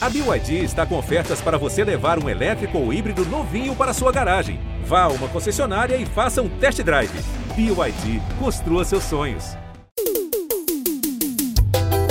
A BYD está com ofertas para você levar um elétrico ou híbrido novinho para sua garagem. Vá a uma concessionária e faça um test drive. BYD, construa seus sonhos.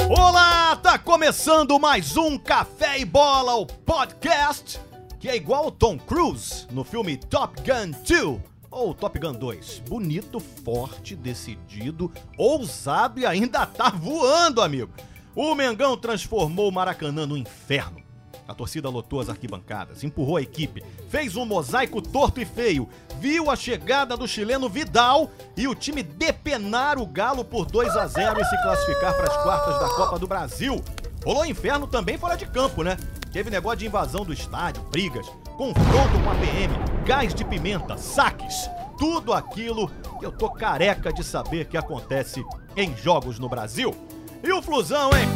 Olá, tá começando mais um Café e Bola, o podcast que é igual ao Tom Cruise no filme Top Gun 2 ou Top Gun 2. Bonito, forte, decidido, ousado e ainda tá voando, amigo. O Mengão transformou o Maracanã no inferno. A torcida lotou as arquibancadas, empurrou a equipe, fez um mosaico torto e feio, viu a chegada do chileno Vidal e o time depenar o Galo por 2 a 0 e se classificar para as quartas da Copa do Brasil. Rolou inferno também fora de campo, né? Teve negócio de invasão do estádio, brigas, confronto com a PM, gás de pimenta, saques. Tudo aquilo que eu tô careca de saber que acontece em jogos no Brasil. E o Flusão, hein?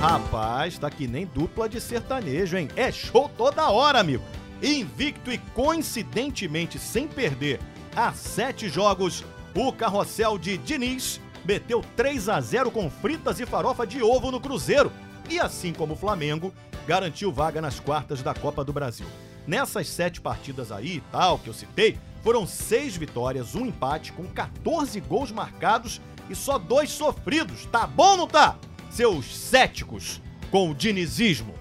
Rapaz, tá que nem dupla de sertanejo, hein? É show toda hora, amigo. Invicto e coincidentemente sem perder há sete jogos, o carrossel de Diniz meteu 3 a 0 com fritas e farofa de ovo no Cruzeiro. E assim como o Flamengo, garantiu vaga nas quartas da Copa do Brasil. Nessas sete partidas aí, tal, que eu citei, foram seis vitórias, um empate, com 14 gols marcados e só dois sofridos. Tá bom ou não tá? Seus céticos com o dinizismo.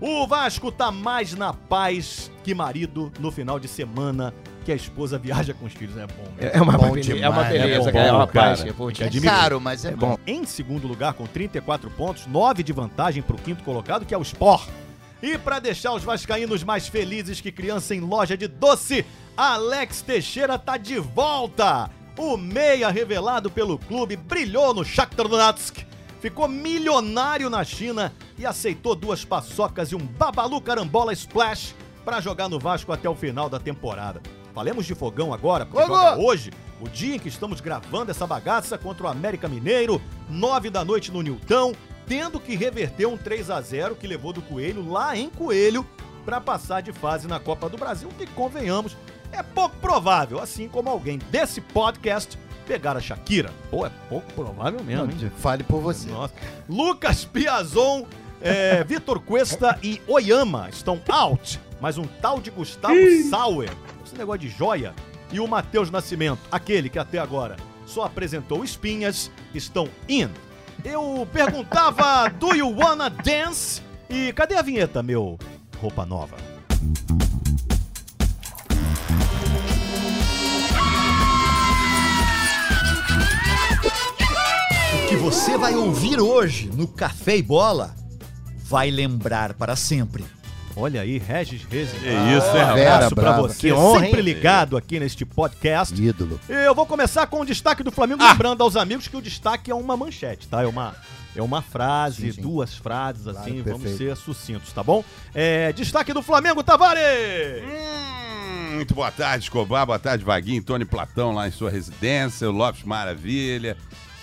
O Vasco tá mais na paz que marido no final de semana que a esposa viaja com os filhos. É bom. É, é uma, Bom beleza, demais, é uma né? beleza, É cara. É bom, uma paz. cara. pô, Que É admiro. caro, mas é, É bom. bom. Em segundo lugar, com 34 pontos, 9 de vantagem para o quinto colocado, que é o Sport. E para deixar os vascaínos mais felizes que criança em loja de doce, Alex Teixeira tá de volta. O meia revelado pelo clube brilhou no Shakhtar Donetsk, ficou milionário na China e aceitou duas paçocas e um babalu carambola splash para jogar no Vasco até o final da temporada. Falemos de fogão agora, porque joga hoje, o dia em que estamos gravando essa bagaça contra o América Mineiro, 9 da noite no Nilton, tendo que reverter um 3 a 0 que levou do Coelho lá em Coelho para passar de fase na Copa do Brasil, que convenhamos, é pouco provável, assim como alguém desse podcast pegar a Shakira. Pô, é pouco provável mesmo, hein? Fale por você. Nossa. Lucas Piazon, é, Vitor Cuesta e Oyama estão out, mas um tal de Gustavo Sauer, esse negócio de joia, e o Matheus Nascimento, aquele que até agora só apresentou espinhas, estão in. Eu perguntava, do you wanna dance? E cadê a vinheta, meu roupa nova? Que você vai ouvir hoje no Café e Bola vai lembrar para sempre. Olha aí, Regis Rezes. Que isso, hein, Um abraço pra brava. você, Que honra, sempre hein? ligado aqui neste podcast. Ídolo. Eu vou começar com o destaque do Flamengo, Ah! lembrando aos amigos que o destaque é uma manchete, tá? É uma, é uma frase, Sim, sim. duas frases, Claro, assim, vamos perfeito. ser sucintos, tá bom? É, destaque do Flamengo, Tavares! Hum, muito boa tarde, Escobar. Boa tarde, Vaguinho. Tony Platão lá em sua residência. O Lopes Maravilha.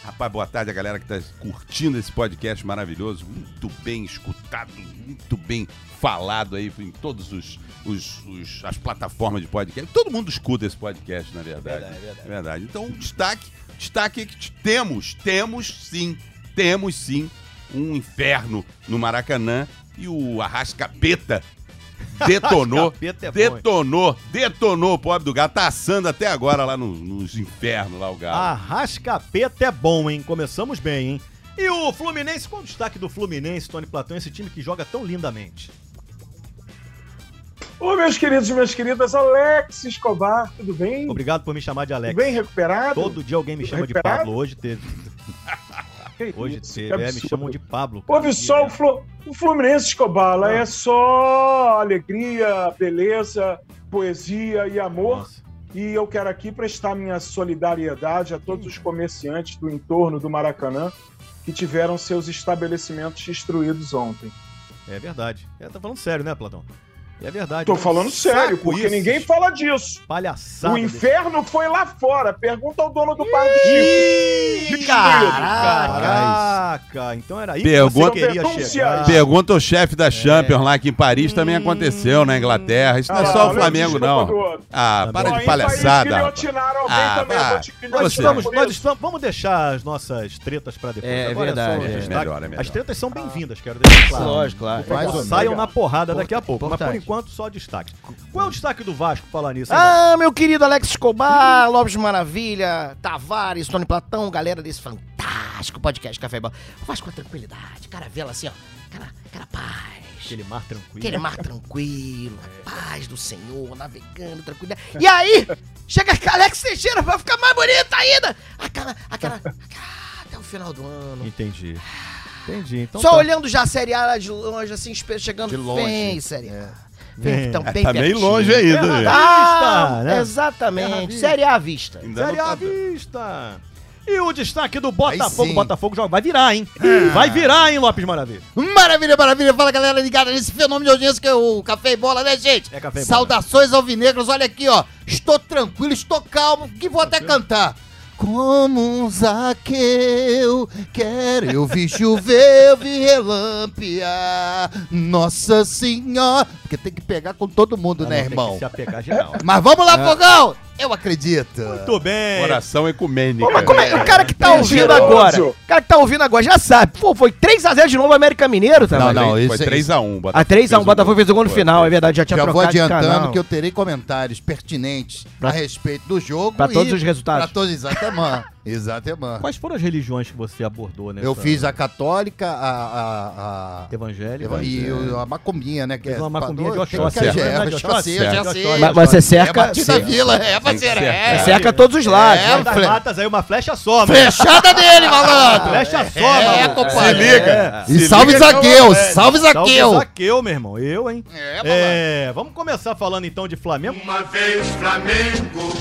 Rapaz, boa tarde a galera que tá curtindo esse podcast maravilhoso. Muito bem escutado, muito bem falado aí em todos os, os- os- as plataformas de podcast. Todo mundo escuta esse podcast, na verdade. Verdade, verdade. É verdade. Então, o destaque, destaque é que temos, temos sim, temos sim um inferno no Maracanã e o Arrascapeta detonou, é detonou, detonou o pobre do gato, tá assando até agora lá no- nos infernos lá o galo. Arrascapeta é bom, hein? Começamos bem, hein? E o Fluminense, qual o destaque do Fluminense, Tony Platão, esse time que joga tão lindamente? Ô, meus queridos e minhas queridas, Alex Escobar, tudo bem? Obrigado por me chamar de Alex. Tudo bem recuperado? Todo dia alguém me Tudo chama de recuperado? Pablo, hoje teve. Hoje teve, é, me chamam de Pablo. cara. Só o, Flu- o Fluminense Escobar, lá Ah. é só alegria, beleza, poesia e amor. Nossa. E eu quero aqui prestar minha solidariedade a todos os comerciantes do entorno do Maracanã que tiveram seus estabelecimentos destruídos ontem. É verdade. É, tá falando sério, né, Platão? É verdade. Tô É um falando sério, porque isso, ninguém fala disso. Palhaçada. o desse- inferno foi lá fora. Pergunta ao dono do do Chico. Caraca! América. Então era aí Pergunta- que você queria chegar. Pergunta ao chefe da Champions lá que em Paris também aconteceu, na Inglaterra. Isso não é Ah, só o Flamengo, não. Ah, para de palhaçada. Ah, te Nós estamos, nós isso. estamos, vamos deixar as nossas tretas pra depois. É, Agora verdade, é. Melhor, é melhor. As tretas são bem-vindas, quero deixar claro. Lógico, claro. Saiam na porrada daqui a pouco. Mas por Importante. Enquanto, só destaque. Qual é o destaque do Vasco falar nisso? hein, Ah, meu querido Alex Escobar, Lopes Maravilha, Tavares, Tony Platão, galera desse fantástico podcast Café Bola. Faz com tranquilidade, caravela assim, ó. Cara, cara paz. Aquele mar tranquilo. Aquele mar tranquilo, a paz do Senhor, navegando, tranquilidade. E aí, chega a Alex Teixeira, vai ficar mais bonita ainda. Aquela, aquela, aquela- até o final do ano. Entendi. Entendi. Então Só tá. olhando já a Série A de longe, assim, chegando De longe. Vem, Série A. Vem. Vem, então, bem Tá meio longe ainda. É, né? Tá, Vista, né? exatamente. Vista. Série A à vista. Ainda Série tá- à vista. E o destaque do Botafogo. Botafogo joga. Vai virar, hein? Vai virar, hein, Lopes Maravilha? Maravilha, maravilha. Fala, galera ligada nesse fenômeno de audiência que é o Café e Bola, né, gente? É Café e Bola. Saudações alvinegros. Olha aqui, ó. Estou tranquilo, estou calmo, que vou até cantar. Como um Zaqueu, quero eu vi chover, eu vi relampear. Nossa Senhora. Porque tem que pegar com todo mundo, né, Não, tem irmão? que se apegar geral. Mas vamos lá, Fogão! Eu acredito. Muito bem. Oração ecumênica. Mas como é, o cara que tá ouvindo Mentiroso. agora, o cara que tá ouvindo agora já sabe. Pô, foi 3x0 de novo América Mineiro, tá? Não, não, Foi isso- 3x1. A 3x1, Botafogo fez o gol no final, é verdade, já tinha Já vou trocado de adiantando canal. que eu terei comentários pertinentes a respeito do jogo. Pra e todos os resultados. Pra todos, exatamente. exatamente. Quais foram as religiões que você abordou, né? Eu fiz a católica, a. a, a... Evangélica. E a macumbinha, né? Que é uma macumbinha de Oxóssi, é- né? é, é Oxóssi, É. Mas- você cerca- É Batida você- Vila, é, cercar. é. Cerca todos os lados. É? Das matas aí, uma flecha só, mano. Flechada dele, malandro! Flecha só, É, compadre. Se liga. E Se salve é Zaqueu, salve Zaqueu! Zaqueu, meu irmão. Eu, hein? É. É, vamos começar falando então de Flamengo. Uma vez Flamengo,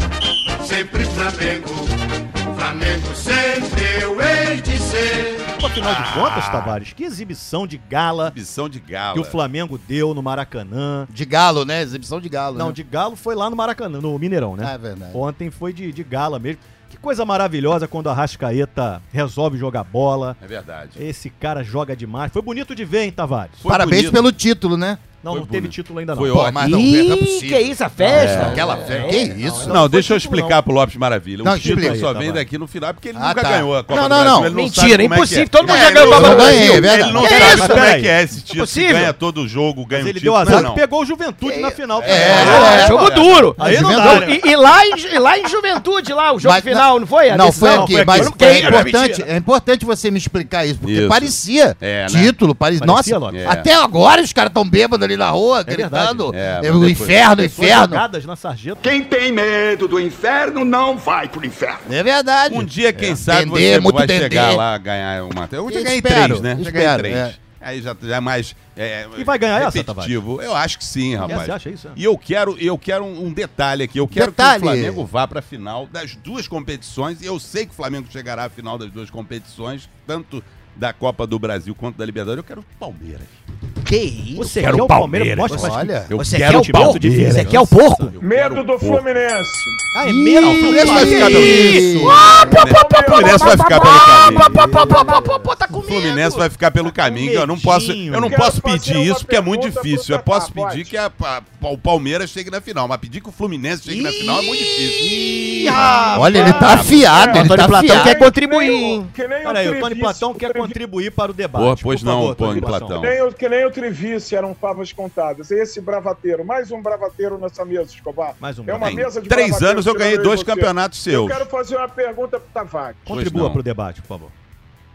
sempre Flamengo. Flamengo sempre eu hei de ser. Afinal de contas, Tavares, que exibição de gala Exibição de gala. que o Flamengo deu no Maracanã. De galo, né? Exibição de galo. Não, né? de galo foi lá no Maracanã, no Mineirão, né? É verdade. Ontem foi de, de gala mesmo. Que coisa maravilhosa quando a Rascaeta resolve jogar bola. É verdade. Esse cara joga demais. Foi bonito de ver, hein, Tavares? Foi Parabéns bonito. pelo título, né? Não, Foi não teve bonito. título ainda não. Foi ótimo. mas não, não é Ih, possível. que isso, a festa? É, aquela festa. Que isso? não, Não, não deixa eu explicar não. pro Lopes Maravilha. Não, o título explica. só Aí, vem daqui no final, porque ele Ah, nunca tá. ganhou a Copa Não, do não, não. Ele Mentira, como é impossível. é. Todo mundo É, já ganhou ele a Copa não- do Brasil. Ele verdade. não sabe como é que é esse título. Se ganha todo jogo, ganha Mas o ele título. deu azar não. que pegou o Juventude na final. É, É, É, jogo duro. Aí não dá, né? E, lá, em, e lá em Juventude, lá, o jogo final, não foi? Não, foi aqui, mas Não, é importante, é você me explicar isso, porque parecia É, título, parecia, nossa, Lopes? É. até agora os caras tão bêbados ali na rua, gritando, É, é, o inferno, inferno. na sarjeta. Quem tem medo do inferno não vai pro inferno. É verdade. Um dia, quem sabe, Dendê, você muito vai dendê. chegar lá a ganhar uma. Eu já ganhei espero, três, né? Já espero, ganhei três. é. Aí já, já é mais. É, E vai ganhar essa, repetitivo. Eu acho que sim, rapaz. Você acha isso? é? E eu quero, eu quero um, um detalhe aqui. Eu quero Detalhe. que o Flamengo vá para a final das duas competições. E eu sei que o Flamengo chegará à final das duas competições, tanto da Copa do Brasil quanto da Libertadores. Eu quero o Palmeiras. Que isso? Você quero quer o Palmeiras? Mostra Olha, Eu Você quero quer o porco? Palmeiras. Você quer o porco? Medo do. Fluminense. Ah, é medo? o Fluminense vai ficar pelo Isso. O Fluminense vai ficar pelo caminho. O. Fluminense vai ficar pelo caminho. Eu não posso, eu não posso pedir isso porque é muito difícil. Eu posso pedir que o Palmeiras chegue na final, mas pedir que o Fluminense chegue na final é muito difícil. Olha, ele tá afiado, ele tá Platão afiado. quer contribuir, Olha aí, o Tony Platão quer Treviso- contribuir para o debate. Porra, pois Por não, favor, Tony Platão. Que nem, o, que nem o Trivice eram favas contadas. Esse bravateiro, mais um bravateiro nessa mesa, Escobar. Mais um É uma bravateiro. mesa de Três anos eu ganhei dois você. campeonatos Eu seus. quero fazer uma pergunta pro Tavares. Contribua não. para o debate, por favor.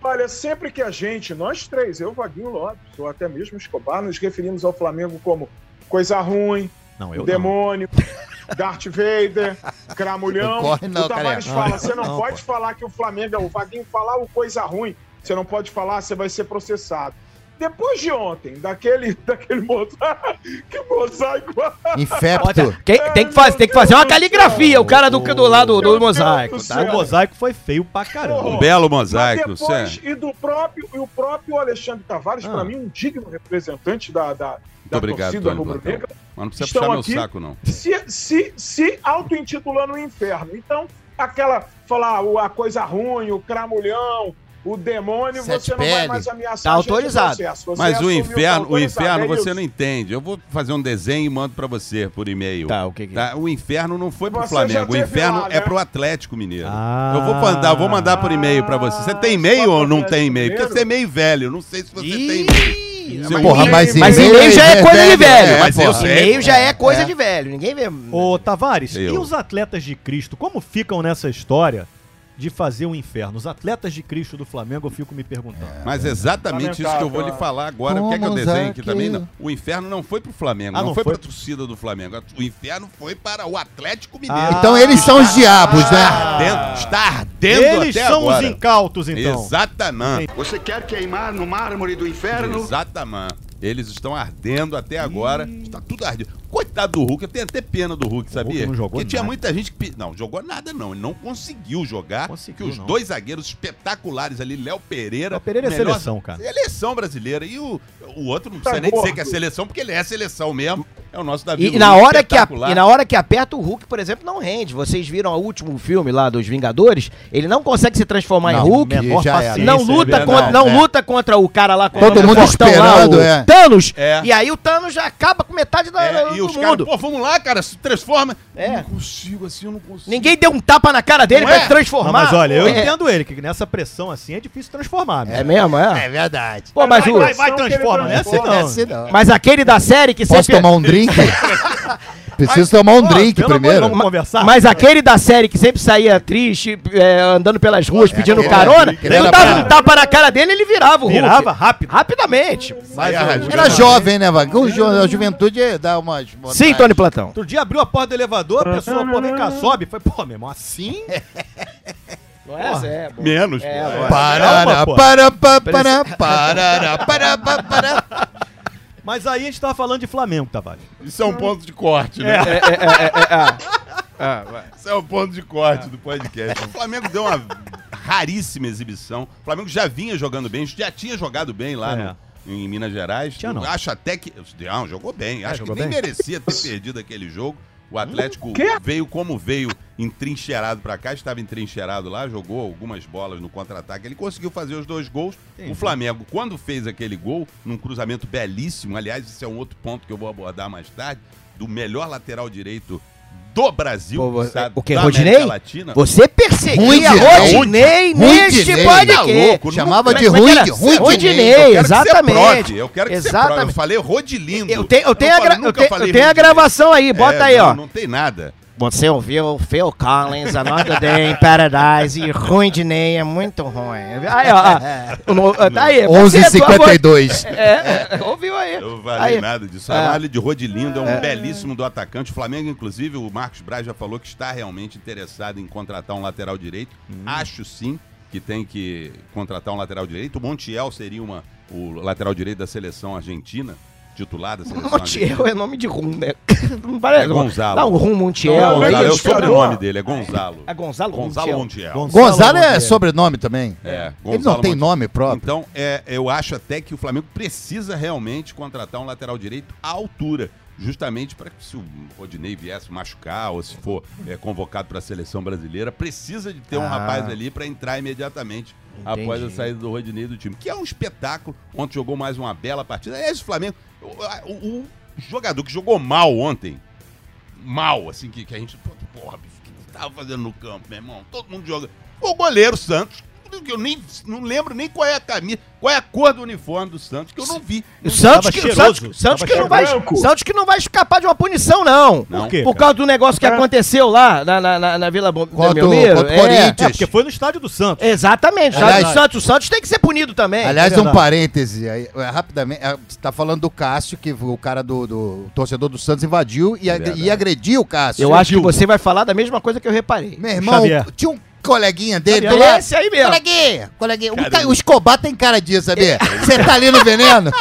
Olha, sempre que a gente, nós três, eu, Vaguinho Lopes, ou até mesmo Escobar, nos referimos ao Flamengo como coisa ruim, Não, eu não. demônio, Darth Vader, Cramulhão. Não corre não, o Tavares careca. fala, você não, Não, pode falar que o Flamengo é o Vaguinho falar o coisa ruim. Você não pode falar, você vai ser processado. Depois de ontem, daquele, daquele mosaico, que mosaico. Infepto. Tem, tem que fazer, tem que fazer uma caligrafia, o cara do, do lado do, Deus mosaico, do tá? O mosaico foi feio pra caramba. Um belo Mas mosaico. depois, Cê- e do próprio, e o próprio Alexandre Tavares, Ah. para mim, um digno representante da, da, da obrigado, torcida Tony rubro-negra. Mas não precisa puxar meu saco, não. se, se, se auto-intitulando o inferno. Então, aquela, falar a coisa ruim, o cramulhão, o demônio, Sete você não vai pele. mais ameaçar Tá autorizado. Mas o assumiu, tá inferno, o inferno é você isso. não entende. Eu vou fazer um desenho e mando pra você por e-mail. Tá, o que que é? O inferno não foi pro Você Flamengo, o inferno lá, é né? pro Atlético Mineiro. Ah. Eu vou mandar, vou mandar por e-mail pra você. Você tem e-mail ou não tem e-mail? Porque você é meio velho, não sei se você tem Ih, e-mail. Seu Porra, e-mail- mas Mas e-mail e-mail já é coisa de velho. é, mas. E-mail já é coisa É. de velho. Ninguém vê. Ô, Tavares, Eu. e os atletas de Cristo? Como ficam nessa história de fazer o inferno? Os atletas de Cristo do Flamengo, eu fico me perguntando. Mas exatamente isso que eu vou lhe falar agora. Quer que eu Como desenhe aqui aquilo. também? Não. O inferno não foi pro Flamengo, Ah, não, não foi, foi? pra torcida do Flamengo. O inferno foi para o Atlético Mineiro. Ah. Então eles são os diabos, né? Ardendo- está ardendo Eles até são agora. os incautos, então. Exatamente. Você quer queimar no mármore do inferno? Exatamente. Eles estão ardendo até agora. Está tudo ardendo. Coitado do Hulk, eu tenho até pena do Hulk, sabia? não jogou Porque tinha nada. muita gente que. Não, jogou nada, não. Ele não conseguiu jogar. Conseguiu, que os não. dois zagueiros espetaculares ali, Léo Pereira. Léo Pereira é melhor- seleção, cara. Seleção brasileira. E o, o outro não Tá precisa nem dizer que é seleção, porque ele é seleção mesmo. É o nosso Davi E, na hora que a- e na hora que aperta, o Hulk, por exemplo, não rende. Vocês viram o último filme lá dos Vingadores? Ele não consegue se transformar em Hulk. menor Não é luta, verdade. contra, não é. luta contra o cara lá Todo o mundo esperando, o é. Thanos. É. E aí o Thanos já acaba com metade da, É, do e os caras, mundo. pô, vamos lá, cara, se transforma. É. Eu não consigo assim, eu não consigo. Ninguém deu um tapa na cara dele Não pra é? transformar. Não, mas olha, eu é, entendo ele, que nessa pressão assim é difícil transformar. É mesmo. mesmo, é? É verdade. Pô, mas vai, o... vai, vai, transforma, né? Transforma. não. Assim não. Mas aquele da série que Posso sempre... tomar um drink? Preciso tomar um drink pelo amor de primeiro. Deus, conversar? Mas aquele da série que sempre saía triste, é, andando pelas ruas pedindo aquele carona, aquele tu dava um tapa na cara dele ele virava o Hulk. Virava rápido. Rapidamente. Arrasgando. Era jovem, né, Vaga? O ju- A juventude dá umas. Sim, Tony Platão. Outro dia abriu a porta do elevador, a pessoa, pô, vem cá, sobe. Foi, pô, meu irmão, assim? Não é? É, bom. Menos, É. Parará, Calma, pô. para, pa, para, parará, para, pa, para. Mas aí a gente tava falando de Flamengo, Tavares. Isso é um ponto de corte, né? Isso é um ponto de corte do podcast. O Flamengo deu uma raríssima exibição. O Flamengo já vinha jogando bem, já tinha jogado bem lá É. no- em Minas Gerais. Tinha não. Acho até que. Não, jogou bem. Acho que jogou nem bem? merecia ter perdido aquele jogo. O Atlético Quê? veio como veio, entrincheirado pra cá, estava entrincheirado lá, jogou algumas bolas no contra-ataque. Ele conseguiu fazer os dois gols. O Flamengo, quando fez aquele gol, num cruzamento belíssimo, aliás, esse é um outro ponto que eu vou abordar mais tarde, do melhor lateral direito do Brasil, Pô, sabe, o quê, da Rodinei? América Latina. Você perseguia Rudinei. Rodinei neste podcast. Tá Chamava de é que. Rodinei, Eu quero que você exatamente. Eu quero que você prove. Eu Exatamente. falei Rodilindo. Eu tenho, eu tenho, a, não gra- eu tenho, eu tenho a Rodinei. gravação aí, bota É, aí, não, ó. Não tem nada. Você ouviu Phil Collins, Another Day in Paradise e Ruim de Ney é muito ruim. Aí, ó. No- tá aí. você, tua voz- 11h52. É, é, ouviu aí. Eu não falei Aí. nada disso. É. Chamar ele de Rodilindo é um belíssimo do atacante. O Flamengo, inclusive, o Marcos Braz já falou que está realmente interessado em contratar um lateral direito. Hum. Acho sim que tem que contratar um lateral direito. O Montiel seria uma, o lateral direito da seleção argentina, titular da seleção Montiel é nome de rum, né? Não parece? É Gonzalo. Não, rum Montiel. Não, Gonzalo, é o eles chamam- sobrenome dele, é Gonzalo. É Gonzalo, Gonzalo Montiel. Montiel. Gonzalo é Montiel. sobrenome também. É, Ele não Gonzalo tem Montiel. nome próprio. Então, é, eu acho até que o Flamengo precisa realmente contratar um lateral direito à altura. Justamente para que se o Rodinei viesse machucar ou se for é, convocado para a seleção brasileira, precisa de ter um Ah. rapaz ali para entrar imediatamente Entendi. após a saída do Rodinei do time. Que é um espetáculo. Ontem jogou mais uma bela partida. É esse Flamengo. O, o- o jogador que jogou mal ontem, mal, assim, que, que a gente. Porra, bicho, o que você tava fazendo no campo, meu irmão? Todo mundo joga. O goleiro Santos, que eu nem não lembro nem qual é a camisa, qual é a cor do uniforme do Santos, que eu não vi. O Santos, que, cheiroso, Santos, Santos que não vai, branco. Santos que não vai escapar de uma punição, não. Não. Por quê? Por cara? causa do negócio que aconteceu lá na, na, na, na Vila Belmiro. contra o É, Corinthians. É, porque foi no estádio do Santos. Exatamente. Aliás- o Santos, o Santos tem que ser punido também. Aliás, é um parêntese aí, é, rapidamente. é, Você tá falando do Cássio, que o cara do, do o torcedor do Santos invadiu e, e agrediu o Cássio. eu acho que você vai falar da mesma coisa que eu reparei. Meu irmão, Xavier. tinha um coleguinha dele do lado. Esse aí mesmo. Coleguinha, coleguinha. O, Escobar tem cara disso, sabia? Você tá ali no veneno,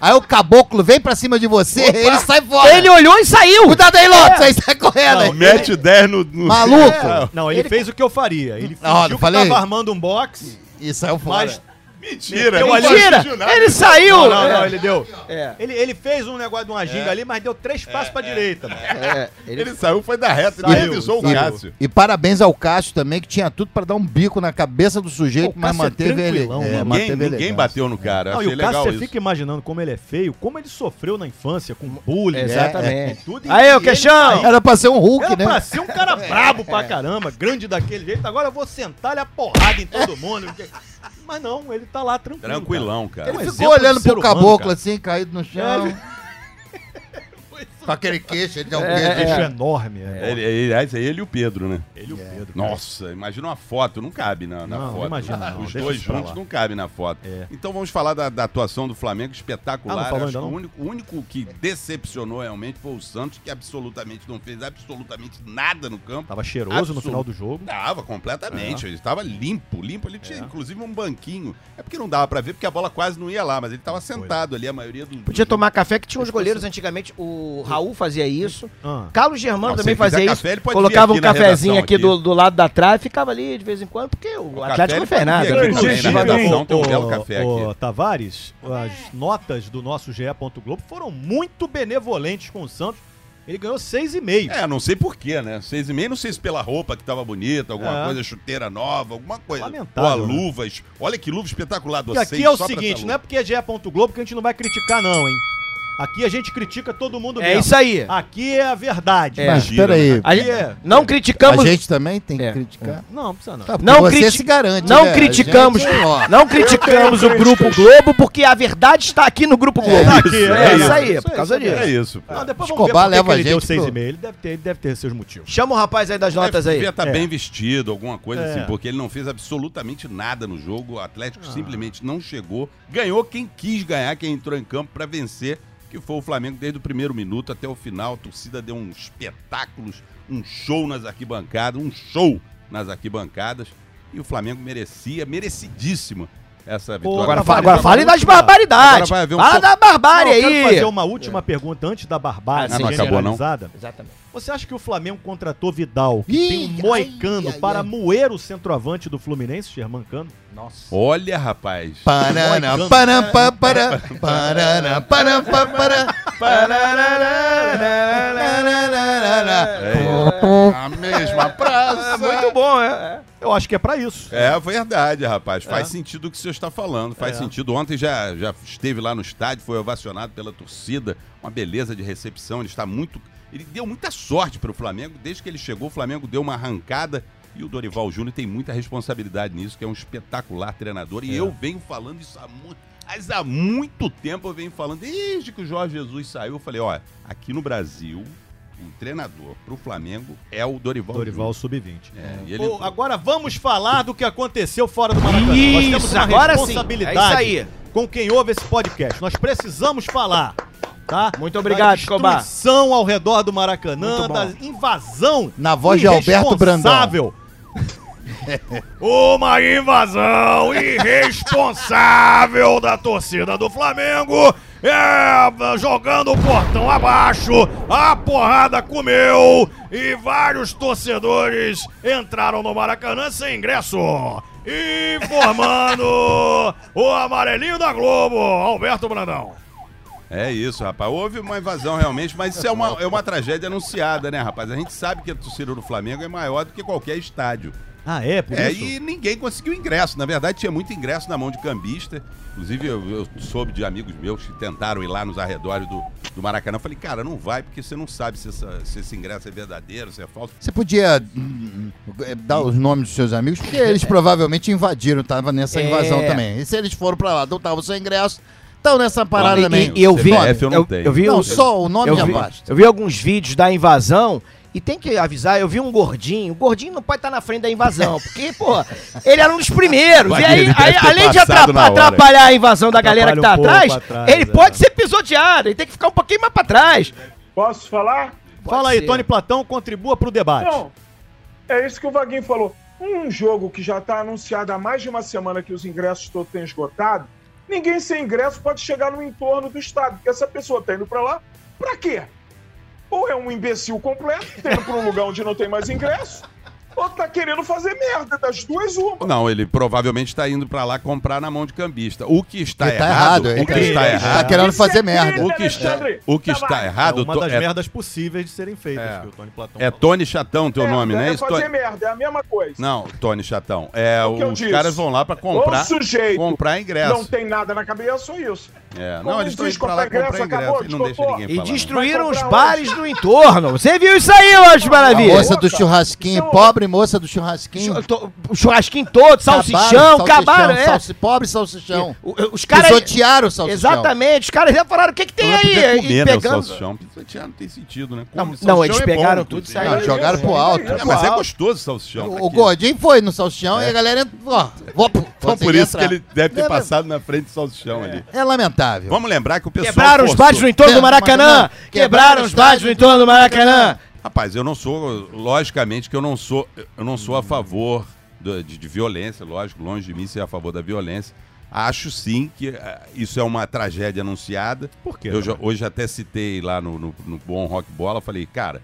aí o caboclo vem pra cima de você, ele sai fora. Ele olhou e saiu. Cuidado aí, Lotus, aí sai correndo. aí. Mete 10 no. no- Maluco. Não, ele, Ele- fez o que eu faria. Ele Não, fingiu que falei. tava armando um box, E saiu fora. mas Mentira, ali- Mentira! Ele saiu! Não, não, não, ele deu. É. Ele, ele fez um negócio de uma ginga ali, mas deu três passos pra direita. mano. É, ele- Ele saiu, foi da reta, Saiu, ele revisou o. Cássio. E parabéns ao Cássio também, que tinha tudo pra dar um bico na cabeça do sujeito, Pô, mas é manteve ele. é. Ninguém, manteve ninguém bateu no cara. Não, e o Cássio, você isso. fica imaginando como ele é feio, como ele sofreu na infância com bullying. Exatamente. e tudo, Aí, o ele queixão! Era pra ser um Hulk, Era né? pra ser um cara brabo pra caramba, grande daquele jeito. Agora eu vou sentar-lhe a porrada em todo mundo. Mas não, ele tá lá tranquilo. Tranquilão, cara. Um Ele exemplo ficou de olhando ser pro humano, caboclo cara. assim, caído no chão. Com aquele queixo, ele tem um cara. queixo. Queixo enorme. É. Ele, ele, aliás, é ele e o Pedro, né? Ele e o Pedro. Nossa, imagina uma foto, não cabe na, na Não, foto. imagina não, Os dois juntos não cabe na foto. É. Então vamos falar da, da atuação do Flamengo, espetacular. Ah, não Acho que não? o, único, o único que decepcionou realmente foi o Santos, que absolutamente não fez absolutamente nada no campo. Tava cheiroso no final do jogo. Tava completamente, É. ele estava limpo, limpo. Ele tinha inclusive um banquinho. É porque não dava pra ver, porque a bola quase não ia lá, mas ele tava sentado ali a maioria do. Podia do- tomar café, que tinha uns goleiros antigamente. O Raul fazia isso. Ah. Carlos Germano também fazia café, isso. ele pode Colocava um cafezinho aqui, aqui. Do, do lado da trave e ficava ali de vez em quando, porque o, café Atlético não fez nada. vir né? aqui também, Inclusive, na redação o- tem um belo o- café o aqui. Tavares, as notas do nosso GE. Globo foram muito benevolentes com o Santos. Ele ganhou 6,5. É, não sei porquê, né? Seis e meio, não sei se pela roupa que tava bonita, alguma É. coisa, chuteira nova, alguma coisa. Lamentável, Ou a né? luvas. Olha que luva espetacular do E aqui seis, é o seguinte, não é porque é GE. Globo que a gente não vai criticar, não, hein? Aqui a gente critica todo mundo É mesmo. isso aí. Aqui é a verdade. É. Mas peraí, né? A gente- é. não a criticamos. gente também tem que É. criticar. Não, não precisa não. Tá, Não você criti- se garante, Não né? A criticamos, gente, não criticamos o Grupo Globo porque a verdade está aqui no Grupo Globo. Tá aqui, é, é isso isso, aí, isso por causa disso. É isso. Não, depois Escobar vamos ver leva que a ele deu gente 6,5. pro- Ele deve ter, ele deve ter seus motivos. Chama o rapaz aí das notas aí. Devia estar É. bem vestido, alguma coisa É. assim, porque ele não fez absolutamente nada no jogo. O Atlético Ah. simplesmente não chegou. Ganhou quem quis ganhar, quem entrou em campo pra vencer, que foi o Flamengo desde o primeiro minuto até o final. A torcida deu uns espetáculos, um show nas arquibancadas, um show nas arquibancadas. E o Flamengo merecia, merecidíssimo essa vitória. Agora, fala, agora fale das barbaridades. Agora um fala da barbárie aí. Eu quero fazer uma última é. pergunta antes da barbárie ah, não acabou, não. Exatamente. Você acha que o Flamengo contratou Vidal, que Ih, tem um moicano, ai, ai, para ai. moer o centroavante do Fluminense, Germán Cano? Nossa. Olha, rapaz. Parana, parana, parana, parana, parana, parana, parana, é, a mesma praça. Muito bom, é. Eu acho que é pra isso. É verdade, rapaz. Faz É. sentido o que o senhor está falando. Faz É. sentido. Ontem já, já esteve lá no estádio, foi ovacionado pela torcida. Uma beleza de recepção. Ele está muito. Ele deu muita sorte para o Flamengo. Desde que ele chegou, o Flamengo deu uma arrancada. E o Dorival Júnior tem muita responsabilidade nisso, que é um espetacular treinador. E É. eu venho falando isso há muito. Mas há muito tempo eu venho falando, desde que o Jorge Jesus saiu, eu falei, ó, aqui no Brasil, o treinador para o Flamengo é o Dorival, Dorival Júnior. Sub-20. É, e ele agora vamos falar do que aconteceu fora do Maracanã. Nós temos Isso, uma agora sim. responsabilidade É isso aí. com quem ouve esse podcast. Nós precisamos falar, tá? Muito obrigado, da Escobar. destruição ao redor do Maracanã, da invasão Na voz de Alberto Brandão. irresponsável. Uma invasão irresponsável da torcida do Flamengo. É, jogando o portão abaixo, a porrada comeu e vários torcedores entraram no Maracanã sem ingresso. Informando o amarelinho da Globo, Alberto Brandão. É isso, rapaz. Houve uma invasão realmente, mas isso é uma, é uma tragédia anunciada, né, rapaz? A gente sabe que a torcida do Flamengo é maior do que qualquer estádio. Ah, é? Por É, isso? e ninguém conseguiu ingresso. Na verdade, tinha muito ingresso na mão de cambista. Inclusive, eu, eu soube de amigos meus que tentaram ir lá nos arredores do, do Maracanã. Eu falei, cara, não vai, porque você não sabe se, essa- se esse ingresso é verdadeiro, se é falso. Você podia hum, eh, dar os nomes dos seus amigos, porque eles provavelmente invadiram, tava nessa É. invasão também. E se eles foram pra lá, não estavam sem ingresso, estão nessa parada também. Eu vi, eu não eu, eu vi Não, o- só o nome eu já vi, basta. eu vi alguns vídeos da invasão e tem que avisar, eu vi um gordinho, o gordinho não pode estar na frente da invasão, porque, pô, ele era um dos primeiros. Mas e aí, aí, além de passado atrapa- na hora. atrapalhar a invasão da galera que tá um atrás, atrás, ele é. pode ser pisoteado, ele tem que ficar um pouquinho mais pra trás. Posso falar? Fala aí, ser. Tony Platão, contribua pro debate. Não. É isso que o Vaguinho falou. Um jogo que já está anunciado há mais de uma semana que os ingressos todos têm esgotado, ninguém sem ingresso pode chegar no entorno do estádio, porque essa pessoa está indo para lá, para quê? Ou é um imbecil completo, tá indo para um lugar onde não tem mais ingresso, ou tá querendo fazer merda. Das duas, uma. Não, ele provavelmente está indo para lá comprar na mão de cambista. O que está Ele tá errado, errado, ele o que tá- está ele errado, tá querendo é fazer merda. o que está, Alexandre. o que Tá está lá. É errado uma to- das é, merdas possíveis de serem feitas, É. que o Tony Platão é falou. Tony Chatão teu Merda, nome, né? É Isso, fazer Tony- merda, é a mesma coisa. Não, Tony Chatão. É, eu os disse. caras vão lá para comprar, sujeito comprar ingresso. Não tem nada na cabeça, ou isso. É, não, eles estão indo pra lá comprar comprar ingresso, e não deixa ninguém E falar. destruíram os bares no entorno. Você viu isso aí, Lógico Maravilha? Moça do churrasquinho, Então- pobre moça do churrasquinho. O churrasquinho todo, salsichão, acabaram, é. salsi- pobre salsichão. Os caras. Pisotearam o salsichão. Exatamente, os caras já falaram: o que, que tem aí? E comer, né, o pegando- salsichão. Pisotear não tem sentido, né? Não, eles é pegaram bom, tudo aí. Não, jogaram pro alto. É, mas é gostoso o salsichão. O, o Gordinho foi no salsichão e a galera. Ó, vou, Então, por isso que ele deve ter É, passado na frente do salsichão ali. É lamentável. Vamos lembrar que o pessoal Quebraram os bares no entorno do Maracanã! Quebraram os bares no entorno do Maracanã! Rapaz, eu não sou, logicamente que eu não sou, eu não sou a favor do- de, de violência, lógico, longe de mim ser a favor da violência. Acho sim que eh, isso é uma tragédia anunciada. Por quê? Eu já- hoje até citei lá no, no, no Bom Rock Bola, falei, cara,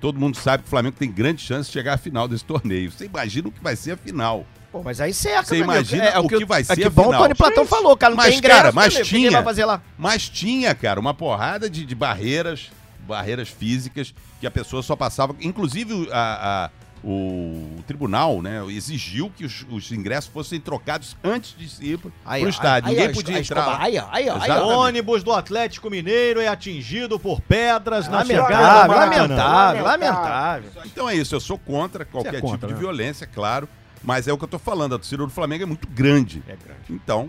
todo mundo sabe que o Flamengo tem grande chance de chegar à final desse torneio. Você imagina o que vai ser a final. Pô, mas aí cerca, Você meu amigo. imagina o que vai É ser que a bom o. Tony Platão falou, cara, não Mas, tem ingresso, cara, mas o que tinha. fazer lá? Mas tinha, cara, uma porrada de, de barreiras, barreiras físicas que a pessoa só passava. Inclusive o- a- a- o tribunal, né, exigiu que os, os ingressos fossem trocados antes de ir pro, Aí, pro ó, estádio. aí, Ninguém ó, podia aí, entrar. Aí, aí, aí. Ônibus do Atlético Mineiro é atingido por pedras na chegada Lamentável, Maracanã. lamentável, Lamentável. lamentável. Então é isso, eu sou contra qualquer Você é contra, tipo de né? violência, claro. Mas é o que eu tô falando, a torcida do Flamengo é muito grande. É grande. Então,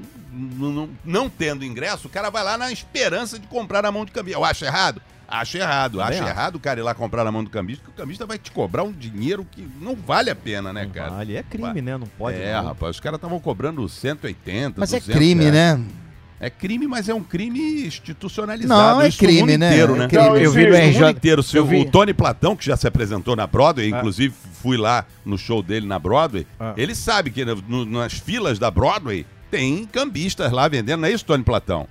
não tendo ingresso, o cara vai lá na esperança de comprar na mão de cambista. Eu acho errado? Acho errado. Também acho acho. errado o cara ir lá comprar na mão do cambista, porque o cambista vai te cobrar um dinheiro que não vale a pena, né, Não cara? vale, é crime, né? Não pode. é, não. rapaz, os caras estavam cobrando 180, Mas é 200 crime, reais. né? É crime, mas é um crime institucionalizado. Não, é crime, mundo né? Inteiro, É né? crime. Não, Eu vi no. No mundo RJ. inteiro. Se eu o, vi. o Tony Platão, que já se apresentou na Broadway, inclusive fui lá no show dele na Broadway, Ah. ele sabe que no- nas filas da Broadway tem cambistas lá vendendo, não é isso, Tony Platão?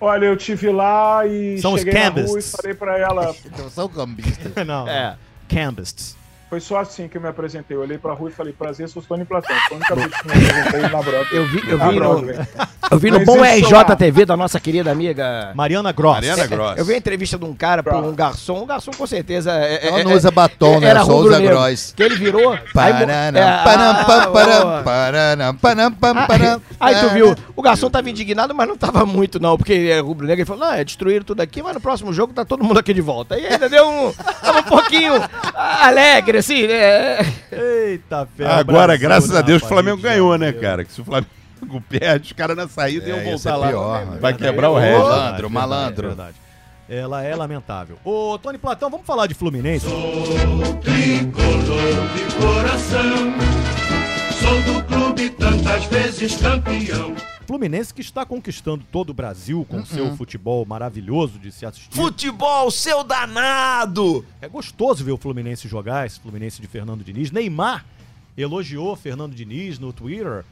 Olha, eu tive lá e São os cheguei na rua e falei pra ela, Então são cambistas. não. É. Cambists. Foi só assim que eu me apresentei. Eu olhei pra rua e falei, prazer, sou Tony Platão. Foi a única vez que eu me apresentei na Broadway. Eu vi, eu vi no, eu vi no bom RJTV da nossa querida amiga. Mariana Gross. Mariana Gross. Eu vi a entrevista de um cara pra um Gross. garçom. Um garçom com certeza. é- Ela é- não é- usa batom, né? Era Ela só usa gross. Que ele virou. aí é, tu viu, o garçom tava indignado, mas não tava muito, não, porque é rubro-negro. Ele falou: não, é destruíram tudo aqui, mas no próximo jogo tá todo mundo aqui de volta. E ainda deu um. Tava um pouquinho alegre, assim, né? Eita, ferro. Agora, graças a Deus, o? Flamengo ganhou, né, cara? Que se o Flamengo perde, os caras na saída É, iam ia voltar ser lá. pior, vai né? quebrar o É verdade, Malandro, verdade, malandro. verdade. Ela é lamentável. Ô, Tony Platão, vamos falar de Fluminense? Tricolor de coração, sou do clube tantas vezes campeão. Fluminense que está conquistando todo o Brasil com seu futebol maravilhoso de se assistir. Futebol, seu danado! É gostoso ver o Fluminense jogar, esse Fluminense de Fernando Diniz. Neymar elogiou Fernando Diniz no Twitter,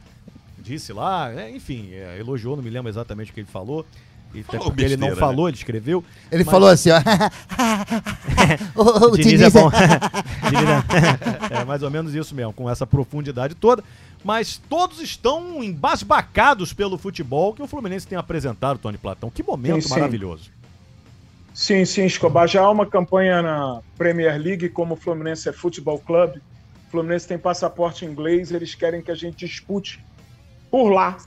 disse lá, é, enfim, é, elogiou, não me lembro exatamente o que ele falou. E até Falou porque ele não besteira, né? falou, ele escreveu. Ele Mas- falou assim, ó. o, o Diniz, Diniz é bom. Diniz é... é mais ou menos isso mesmo, com essa profundidade toda. Mas todos estão embasbacados pelo futebol que o Fluminense tem apresentado, Tony Platão. Que momento Sim, maravilhoso. Sim, sim, Escobar. Já há uma campanha na Premier League, como o Fluminense é Futebol Club. O Fluminense tem passaporte inglês, eles querem que a gente dispute por lá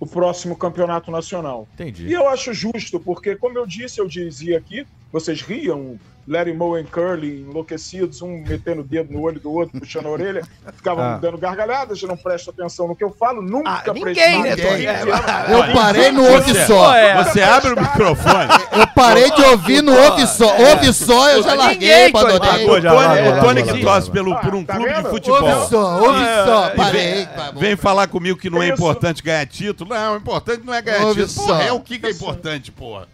o próximo campeonato nacional. Entendi. E eu acho justo, porque, como eu disse, eu dizia aqui, vocês riam, Larry Moe e Curly enlouquecidos, um metendo o dedo no olho do outro, puxando a orelha, ficavam Ah. dando gargalhadas, não prestam atenção no que eu falo, nunca Ah, ninguém, né? É, Eu parei no ouve Você- só. é. Você abre o microfone. Eu parei de ouvir no ouve só. Ouve só, eu já larguei, abandonei. Largou O Tony, que torce pelo, por um Ah, tá clube de futebol. Ouve só, ouve só. E Parei. vem, tá vem falar comigo que não é importante ganhar título. Não, o importante não é ganhar título. só. Porra, é o que, que é importante, porra.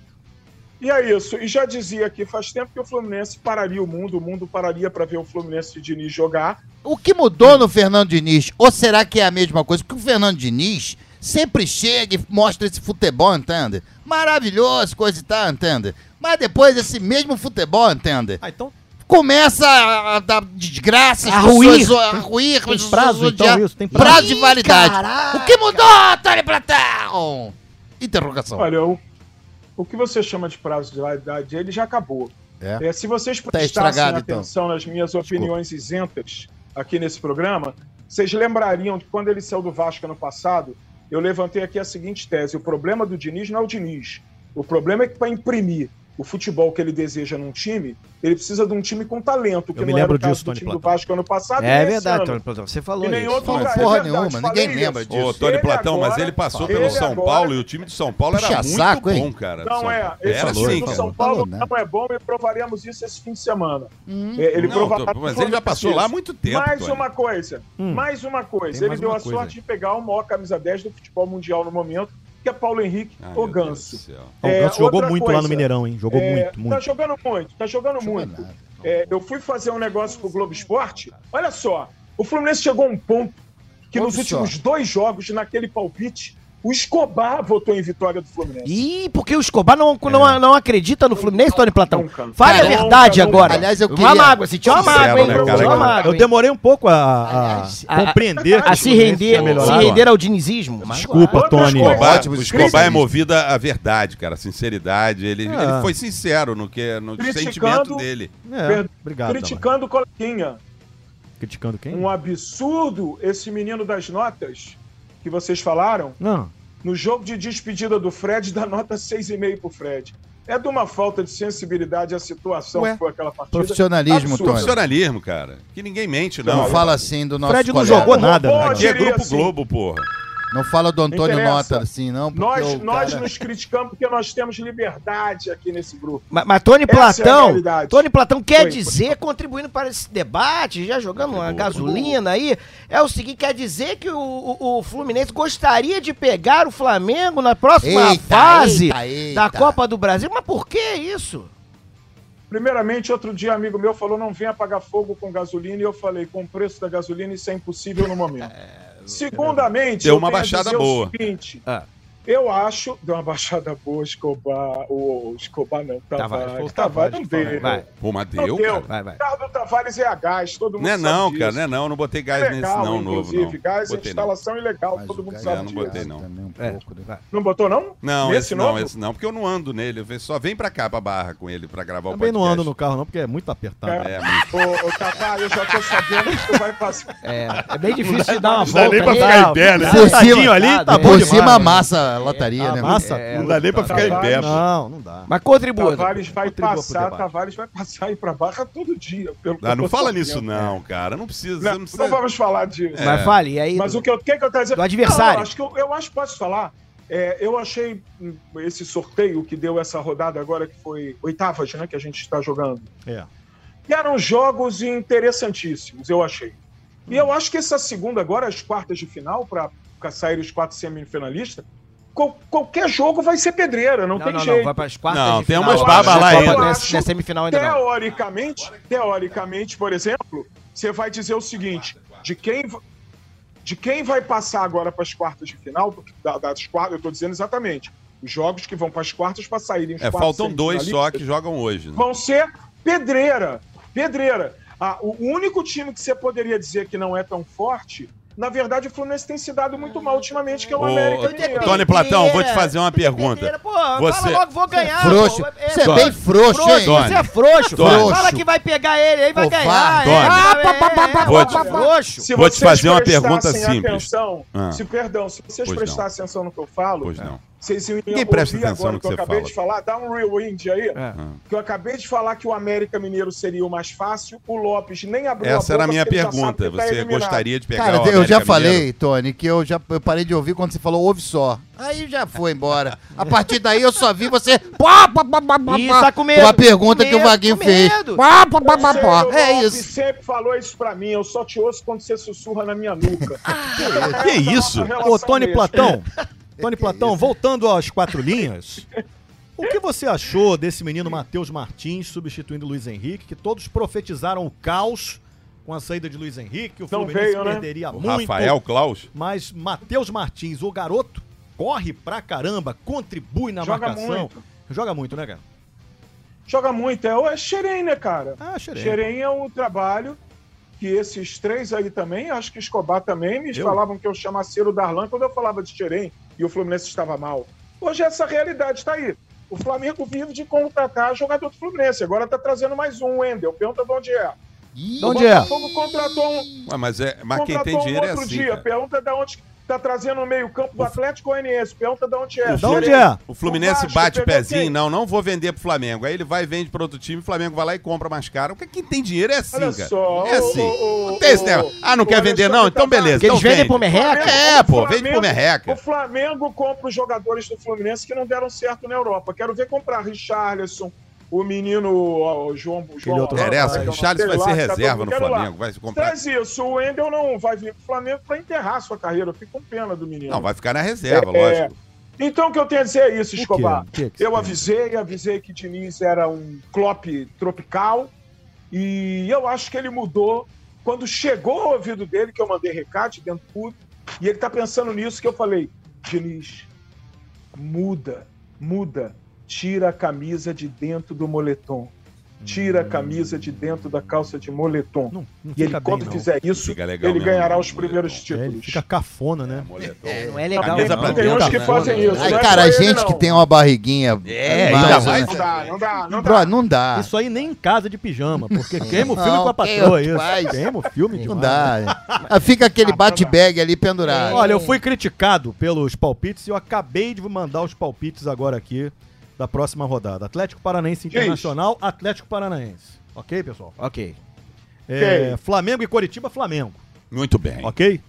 E é isso. E já dizia aqui, faz tempo que o Fluminense pararia o mundo, o mundo pararia para ver o Fluminense de Diniz jogar. O que mudou no Fernando Diniz? Ou será que é a mesma coisa? Porque o Fernando Diniz sempre chega e mostra esse futebol, entende? Maravilhoso, coisa e tal, entende? Mas depois esse mesmo futebol, entende? Ah, então começa a, dar desgraça, A ruir. a ruir, Tem prazo, então, isso? Tem prazo prazo? de validade. Caraca. O que mudou, Tony Platão? Interrogação. Olha, o, o que você chama de prazo de validade, ele já acabou. É? É, se vocês Tá prestassem então. atenção nas minhas opiniões isentas aqui nesse programa, vocês lembrariam de quando ele saiu do Vasco ano passado, eu levantei aqui a seguinte tese: o problema do Diniz não é o Diniz. O problema é que para imprimir o futebol que ele deseja num time, ele precisa de um time com talento, que Eu me não era lembro o caso disso, do Tony time do Platão. Vasco ano passado. e É verdade, ano. Tony Platão. Você falou E nem isso. outro Não, lugar. porra é verdade, nenhuma, falei ninguém lembra isso. disso. Ô, Tony Ele Platão, mas agora- ele passou ele pelo São agora- Paulo e o time de São Paulo era Puxa muito saco, hein? bom, cara. Não São- é. Esse Era time assim, do cara. São Paulo Falou, né? não é bom e provaremos isso esse fim de semana. É, Ele Não, provará tô- mas ele já passou lá há muito tempo, Mais Tony. uma coisa, Hum. mais uma coisa. Tem Ele mais deu uma a coisa sorte de pegar o maior camisa 10 do futebol mundial no momento, que é Paulo Henrique, Ai, o meu Deus Ganso. É, o Ganso jogou muito lá coisa, no Mineirão, hein? Jogou É, muito, Tá muito. jogando muito, tá jogando muito. É, eu fui fazer um negócio pro Globo Esporte. Olha só, o Fluminense chegou a um ponto que nos Olha só. últimos dois jogos, naquele palpite, o Escobar votou em vitória do Fluminense. Ih, porque o Escobar não, não, não acredita no Fluminense, Tony Platão. Nunca. Fale a verdade nunca. agora. Aliás, eu Uma queria- mágoa, sentiu uma mágoa, hein? né, Sentiu cara? uma mágoa, Eu hein? demorei um pouco a, a a- compreender. A o se render, se render ao dinizismo. Desculpa, Tony. coisas. Escobar, o Escobar é movido à verdade, cara, sinceridade. Ele, É. ele foi sincero no, que, no sentimento dele. É, obrigado. Criticando o Colequinha. Criticando quem? Um absurdo esse menino das notas que vocês falaram. Não. No jogo de despedida do Fred, dá nota 6,5 pro Fred. É de uma falta de sensibilidade a situação Ué, que foi aquela partida. profissionalismo, Absurdo. Tony. Profissionalismo, cara. Que ninguém mente, não. Não, fala assim do nosso Fred não colega. jogou nada, né? Aqui é Grupo assim, Globo, porra. Não fala do Antônio Interessa. Nota assim, não, Nós, o nós cara- nos criticamos porque nós temos liberdade aqui nesse grupo. Mas, mas Tony Essa é Platão, realidade. Tony Platão quer Foi, dizer, contribuindo para esse debate, já jogando uma gasolina aí, é o seguinte, quer dizer que o, o- o Fluminense gostaria de pegar o Flamengo na próxima Eita, fase eita, eita. da Copa do Brasil. Mas por que isso? Primeiramente, outro dia, um amigo meu falou: não venha apagar fogo com gasolina. E eu falei: com o preço da gasolina, isso é impossível no momento. Segundamente, Deu eu uma baixada boa. O seguinte, Ah. Eu acho. Deu uma baixada boa, Escobar. O Escobar não, Tavares, Tavares. Tavares não deu. Vai, Pô, mas Não deu, deu. cara. vai, vai. O carro do Tavares é a gás, todo mundo Não é sabe não, disso. cara, não é não. Não botei gás nesse Legal, não, novo, inclusive. não. Gás é Botei não. instalação ilegal, Mas todo mundo gás sabe não disso. botei, não. também um É. pouco, né? Não botou, não? Não, Nesse esse não, novo? esse não, porque eu não ando nele. Eu só vem pra cá, pra barra com ele, pra gravar Também o não podcast. ando no carro, não, porque é muito apertado. É. É, muito. Ô, Tavares, eu já tô sabendo que tu vai passar. É, é bem difícil de dar uma dá volta. nem pra ali. ficar em pé, né? Por cima- ali, tá É. bom Por cima amassa a lotaria, A né? massa? É, Não dá nem pra ficar em pé. Não, não dá. Mas contribua. Tavares vai Contribua passar. Tavares vai passar aí pra barra todo dia. Pelo Ah, não tô fala nisso não, cara. Não precisa. Não, não não precisa... vamos falar disso. Mas fale, e aí? Mas o que eu, que que eu quero dizer? Do adversário. Não, acho que eu, eu acho que posso falar. É, eu achei esse sorteio que deu essa rodada agora, que foi oitavas, né? Que a gente está jogando. É. que eram jogos interessantíssimos, eu achei. E eu acho que essa segunda, agora, as quartas de final, para sair os quatro semifinalistas, qual- qualquer jogo vai ser pedreira, não, Não, tem não, jeito. não, vai para as quartas Não, de tem final. umas Agora, babas na lá ainda. é semifinal ainda não. Teoricamente, teoricamente, por exemplo, você vai dizer o seguinte: de quem, de quem vai passar agora para as quartas de final, da- das quartas, eu estou dizendo exatamente, os jogos que vão para as quartas para saírem os É, faltam dois só que jogam hoje. Né? vão ser pedreira. Pedreira. Ah, o único time que você poderia dizer que não é tão forte, na verdade, o Fluminense tem se dado muito mal ultimamente, que é o Ô, América Tony Mineiro. Tony Platão, vou te fazer uma pergunta. Pô, Você- fala logo, vou ganhar. Frouxo. pô. É, Você é pô, bem frouxo, hein? Você é frouxo. Tony. Fala que vai pegar ele, aí vai Ô, ganhar. é, Tony. é, é, é, Vou te- é, frouxo. Se Vou te vocês fazer uma pergunta simples. Atenção, Ah. se, perdão, se vocês Pois não. prestassem atenção no que eu falo, Pois não. Vocês iam Ninguém presta ouvir atenção agora no o que eu você acabei fala. de falar, dá um rewind aí, É. que eu acabei de falar que o América Mineiro seria o mais fácil, o Lopes nem abriu Essa a era a minha pergunta. que tá Você eliminado. gostaria de pegar Cara, o eu já América falei, Mineiro? Tony, que eu já eu parei de ouvir quando você falou ouve só. Aí já foi embora. A partir daí eu só vi você. Pá, pá, pá, pá, pá, Ih, tá com medo. Uma pergunta Com que o medo, Vaguinho fez. medo. Pá, pá, pá, pá, pá. o É isso. sempre falou isso pra mim. Eu só te ouço quando você sussurra na minha nuca. Que isso? Ô, Tony Platão, Tony Platão, voltando às quatro linhas, o que você achou desse menino Matheus Martins substituindo o Luiz Henrique, que todos profetizaram o caos com a saída de Luiz Henrique, o Não Fluminense veio, né? perderia O muito. Rafael Klaus? Mas Matheus Martins, o garoto, corre pra caramba, contribui na Joga marcação. muito. Joga muito, né, cara? Joga muito. É o é Xerém, né, cara? Ah, Xerém. Xerém é o trabalho que esses três aí também, acho que Escobar também, me Eu? falavam que eu chamasse o Darlan quando eu falava de Xerém e o Fluminense estava mal. Hoje essa realidade está aí. O Flamengo vive de contratar jogador do Fluminense. Agora está trazendo mais um, Wendel. Pergunta de onde é. Ih, onde é? O Botafogo contratou um, Ué, mas, é, mas quem tem um dinheiro é outro assim. dia. cara. Pergunta de onde está trazendo o meio-campo do Atlético Goianiense. Pergunta de onde é. De onde é? O Fluminense O bate o pezinho, quem? não, não vou vender pro Flamengo. Aí ele vai e vende para outro time, o Flamengo vai lá e compra mais caro. Porque quem tem dinheiro é assim, Olha cara. só, é o- assim. o- não tem esse o- negócio. Ah, não o quer vender, não? Então beleza. Porque eles então vendem vende. por merreca? É, O pô, vende por merreca. O Flamengo compra os jogadores do Fluminense que não deram certo na Europa. Quero ver comprar Richarlison, o menino ó, o João. João outro Interessa, o Charles vai ser reserva no lá. Flamengo. Vai se comprar. Traz isso, o Wendel não vai vir pro Flamengo pra enterrar sua carreira. Eu fico com pena do menino. Não, vai ficar na reserva, É, lógico. Então o que eu tenho a dizer é isso? Escobar. O que eu avisei, avisei que Diniz era um Klopp tropical e eu acho que ele mudou quando chegou ao ouvido dele, que eu mandei recado dentro de tudo, e ele tá pensando nisso que eu falei, Diniz, muda, muda, tira a camisa de dentro do moletom. Tira a camisa de dentro da calça de moletom. Não, não E ele, fica quando bem, não. fizer isso, ele mesmo, ganhará não, os primeiros moletom. É, ele títulos. fica cafona, né? Moletom. É, não é legal. Camisa não. pra Tem uns que fazem isso. Ai, não é cara, a gente não. que tem uma barriguinha. É, mais, né? mais- Não dá, não dá, não Bro, dá. não dá. Isso aí nem em casa de pijama, porque queima o filme Não, com a patroa, isso. faz? Queima o filme Não demais. dá. Ah, Fica aquele bate-bag ali pendurado. Olha, eu fui criticado pelos palpites e eu acabei de mandar os palpites agora aqui da próxima rodada. Atlético Paranaense Internacional, Atlético Paranaense. Ok, pessoal? Ok. É, Flamengo e Coritiba, Flamengo. Muito bem. Ok?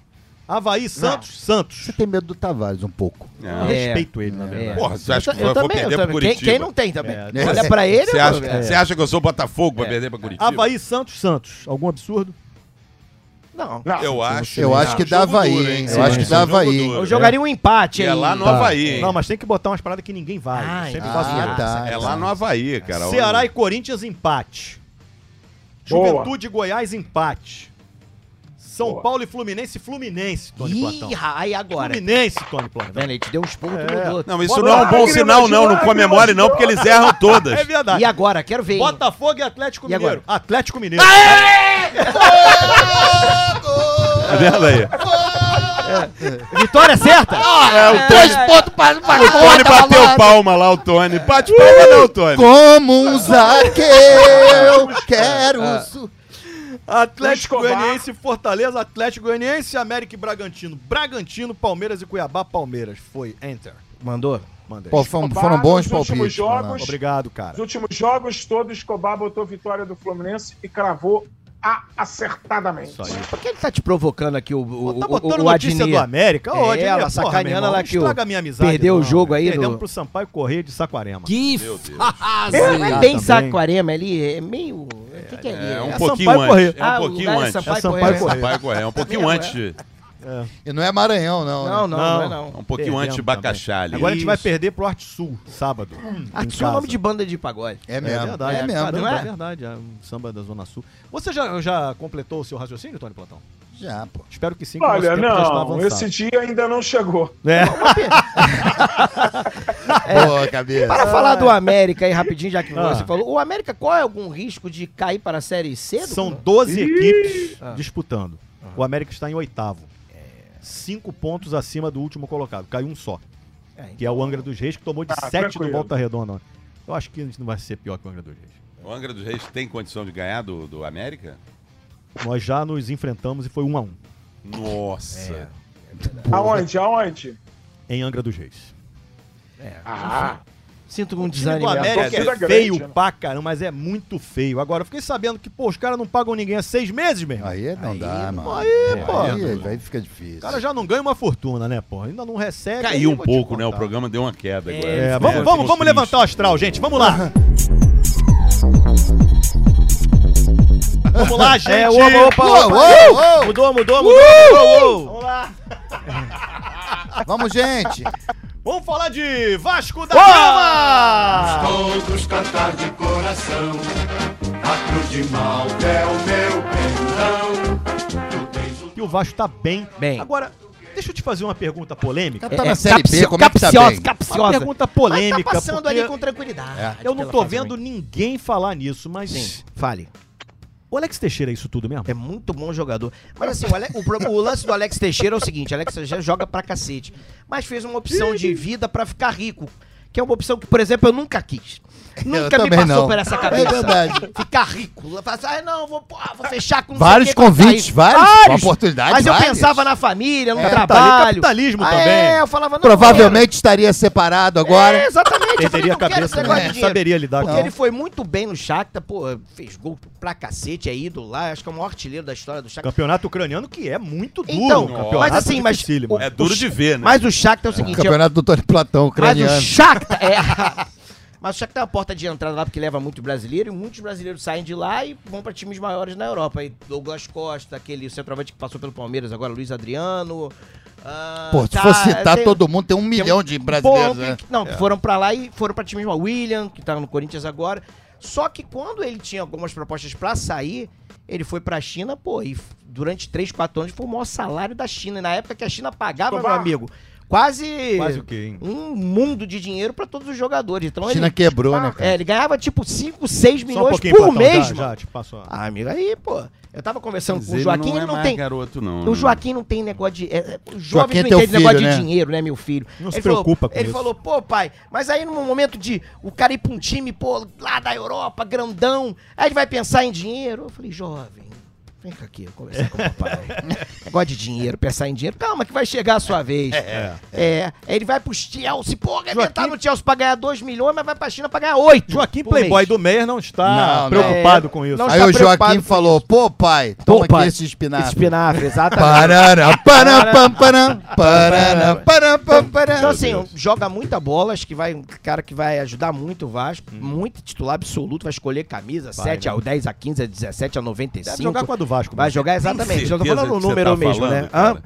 Havaí, Santos, Santos. Você tem medo do Tavares um pouco. Eu É. respeito ele, na verdade. Porra, você acha que eu eu vou também, eu perder pro também. Quem, Curitiba? quem não tem também. É, Olha pra ele, Você eu- acha, é. acha que eu sou Botafogo pra perder pra Curitiba? Havaí, Santos, Santos. Algum absurdo? Não. Não. Eu acho. Eu acho que dá Havaí, hein? Sim, Eu acho que dá Havaí. duro. Eu jogaria um empate E é aí. lá no Tá. Havaí. hein? Não, mas tem que botar umas paradas que ninguém vai. Ah, sempre ah, faço Ah, tá. É lá no Havaí, cara. Ceará e Corinthians, empate. Boa. Juventude e Goiás, empate. São Boa. Paulo e Fluminense, Fluminense, Tony Ih, Platão. aí agora. Fluminense, Tony Tá Platão. vendo? Ele te deu uns pontos, É. Não, isso Bota não é um bom sinal, não. Não comemore, não, porque eles erram todas. É verdade. E agora? Quero ver. hein? Botafogo e Atlético E Mineiro. agora? Atlético Mineiro. Tá vendo aí? Vitória certa? É, o Dois pontos para para O Tony bateu palma lá, o Tony. Bate palma não, Tony. Como um zaqueu, quero... su- Atlético Escobar. Goianiense, Fortaleza, Atlético Goianiense, América e Bragantino. Bragantino, Palmeiras e Cuiabá, Palmeiras. Foi, enter. Mandou? Mandei. Pô, foram, Escobar, foram bons palpites. jogos. Obrigado, cara. Os últimos jogos todos, Escobar botou vitória do Fluminense e cravou a acertadamente. Isso aí. Por que ele tá te provocando aqui, o, o, tá o, botando o, notícia Adnir? do América? Ô, É, Adnir, ela porra, sacaneando lá que o- Estraga a minha amizade. perdeu o jogo aí Perdemos no- pro Sampaio Correia de Saquarema. Que Meu Deus. fase! Não é bem Saquarema, ali é meio... O que, que é ali? É um É pouquinho Sampaio antes. É um pouquinho é antes. É Sampaio Correia. É um pouquinho É, antes. de- E não é Maranhão, não. né? Não, não, não, é não. É um pouquinho Perdemos antes de Bacaxá ali. Agora a gente vai Isso. perder pro Arte Sul, sábado. em Aqui é o casa. nome de banda de pagode. É É mesmo. verdade, É mesmo. Caramba, não é? é verdade, é um samba da Zona Sul. Você já, já completou o seu raciocínio, Tony Platão? Já, pô. Espero que sim, Olha, não, esse dia ainda não chegou. É. Boa, cabeça. Para falar do América aí rapidinho, já que Ah. você falou, o América corre algum risco de cair para a Série C? São 12 equipes Ah. disputando. O América está em oitavo. Cinco pontos acima do último colocado. Caiu um só, É, que é o Angra dos Reis, que tomou de Ah, 7 do tranquilo. Volta Redonda. Eu acho que a gente não vai ser pior que o Angra dos Reis. O Angra dos Reis tem condição de ganhar do, do América? Nós já nos enfrentamos e foi um a um Nossa. Aonde? Aonde? em Angra dos Reis. Ah, Sinto um O desânimo. é. América é grande, feio né? pra caramba, mas é muito feio. Agora, eu fiquei sabendo que, pô, os caras não pagam ninguém há seis meses, meu irmão. Aí não dá, mano. Aí, pô. Aí, aí fica difícil. O cara já não ganha uma fortuna, né, pô? Ainda não recebe. aí Caiu um pouco, né? O programa deu uma queda agora. É, vamos, vamos, vamos levantar o astral, gente. Vamos lá. vamos lá, gente. É, opa, opa, Uou, opa. uou, uou. Mudou, mudou, mudou. Uou, uou. Vamos lá. Vamos, gente. Vamos falar de Vasco da Gama. Todos cantar de coração. A cruz de mal é o meu perdão. Tens o Vasco tá bem. Bem. Agora, deixa eu te fazer uma pergunta polêmica. Tá na Série B, como é que tá capciosa, bem? Uma capciosa. pergunta Mas polêmica, tá passando ali com tranquilidade. É. eu não tô vendo ninguém falar nisso, mas Sim, fale. O Alex Teixeira é isso tudo mesmo? É muito bom jogador. Mas assim, o, Ale- o o lance do Alex Teixeira é o seguinte: Alex Teixeira joga pra cacete. Mas fez uma opção de vida pra ficar rico. Que é uma opção que, por exemplo, eu nunca quis. Nunca me passou não. por essa É cabeça. verdade. Ficar rico. Assim, ah, não, vou, pô, vou fechar com Vários convites, rico." vários, oportunidades, Mas eu várias. pensava na família, no É, trabalho. capitalismo Ah, também. É, eu falava, não, Provavelmente estaria separado agora. É, exatamente. Perderia a cabeça, né? Não dinheiro. saberia lidar Porque com ele foi muito bem no Shakhtar, pô, fez gol pra cacete, é ídolo lá, acho que é o maior artilheiro da história do Shakhtar. Campeonato ucraniano que é muito duro. Então, campeonato mas assim, mas o- É duro de ver, né? Mas o Shakhtar é o O seguinte, campeonato do Tony Platão, mas ucraniano. o Shakhtar é... Mas o Shakhtar é uma porta de entrada lá porque leva muito brasileiro e muitos brasileiros saem de lá e vão pra times maiores na Europa. Aí Douglas Costa, aquele centroavante que passou pelo Palmeiras agora, Luiz Adriano. ah, Pô, se tá, for citar tem- todo mundo, tem um milhão de brasileiros, Bom, né? que- Não, que foram pra lá e foram pra times o William, que tá no Corinthians agora. Só que quando ele tinha algumas propostas pra sair, ele foi pra China, pô, e durante 3, 4 anos foi o maior salário da China. E na época que a China pagava, meu Escobar. amigo, quase, Quase o quê, hein? um mundo de dinheiro pra todos os jogadores. Então A China ele, quebrou, né, cara? é, ele ganhava tipo 5, 6 Só um milhões pouquinho, por mês, já, mano. já, te passo a- Ah, amigo, aí, pô, eu tava conversando Mas com o ele Joaquim, não ele é não tem... garoto, não. O né? Joaquim não tem negócio de. É, é, Joaquim jovens é não teu entendem negócio filho, de né? dinheiro, né, meu filho? Não se Ele falou- preocupa com Ele isso. falou, pô, pai, mas aí no momento de o cara ir pra um time, pô, lá da Europa, grandão, aí ele vai pensar em dinheiro. Eu falei, jovem. Vem cá aqui, eu conversar com o papai. Negócio de dinheiro, pensar em dinheiro. Calma, que vai chegar a sua vez. É. é. Aí ele vai pro Chelsea, pô, Joaquim- no Chelsea pra ganhar 2 milhões, mas vai pra China pra ganhar 8. Joaquim Playboy do Meyer não está Não, não. preocupado É, com isso. não Aí o Joaquim falou, pô, pai, toma pai, aqui esse espinafre. Espinafre, exatamente. Então, assim, joga muita bola, acho que vai um cara que vai ajudar muito o Vasco, muito titular absoluto, vai escolher camisa, Vai, 7 né? a 10 a 15 a 17 a 95. Deve jogar com a do Vasco. Vai jogar exatamente. Eu tô falando o você número tá mesmo, falando, né? cara? Hã?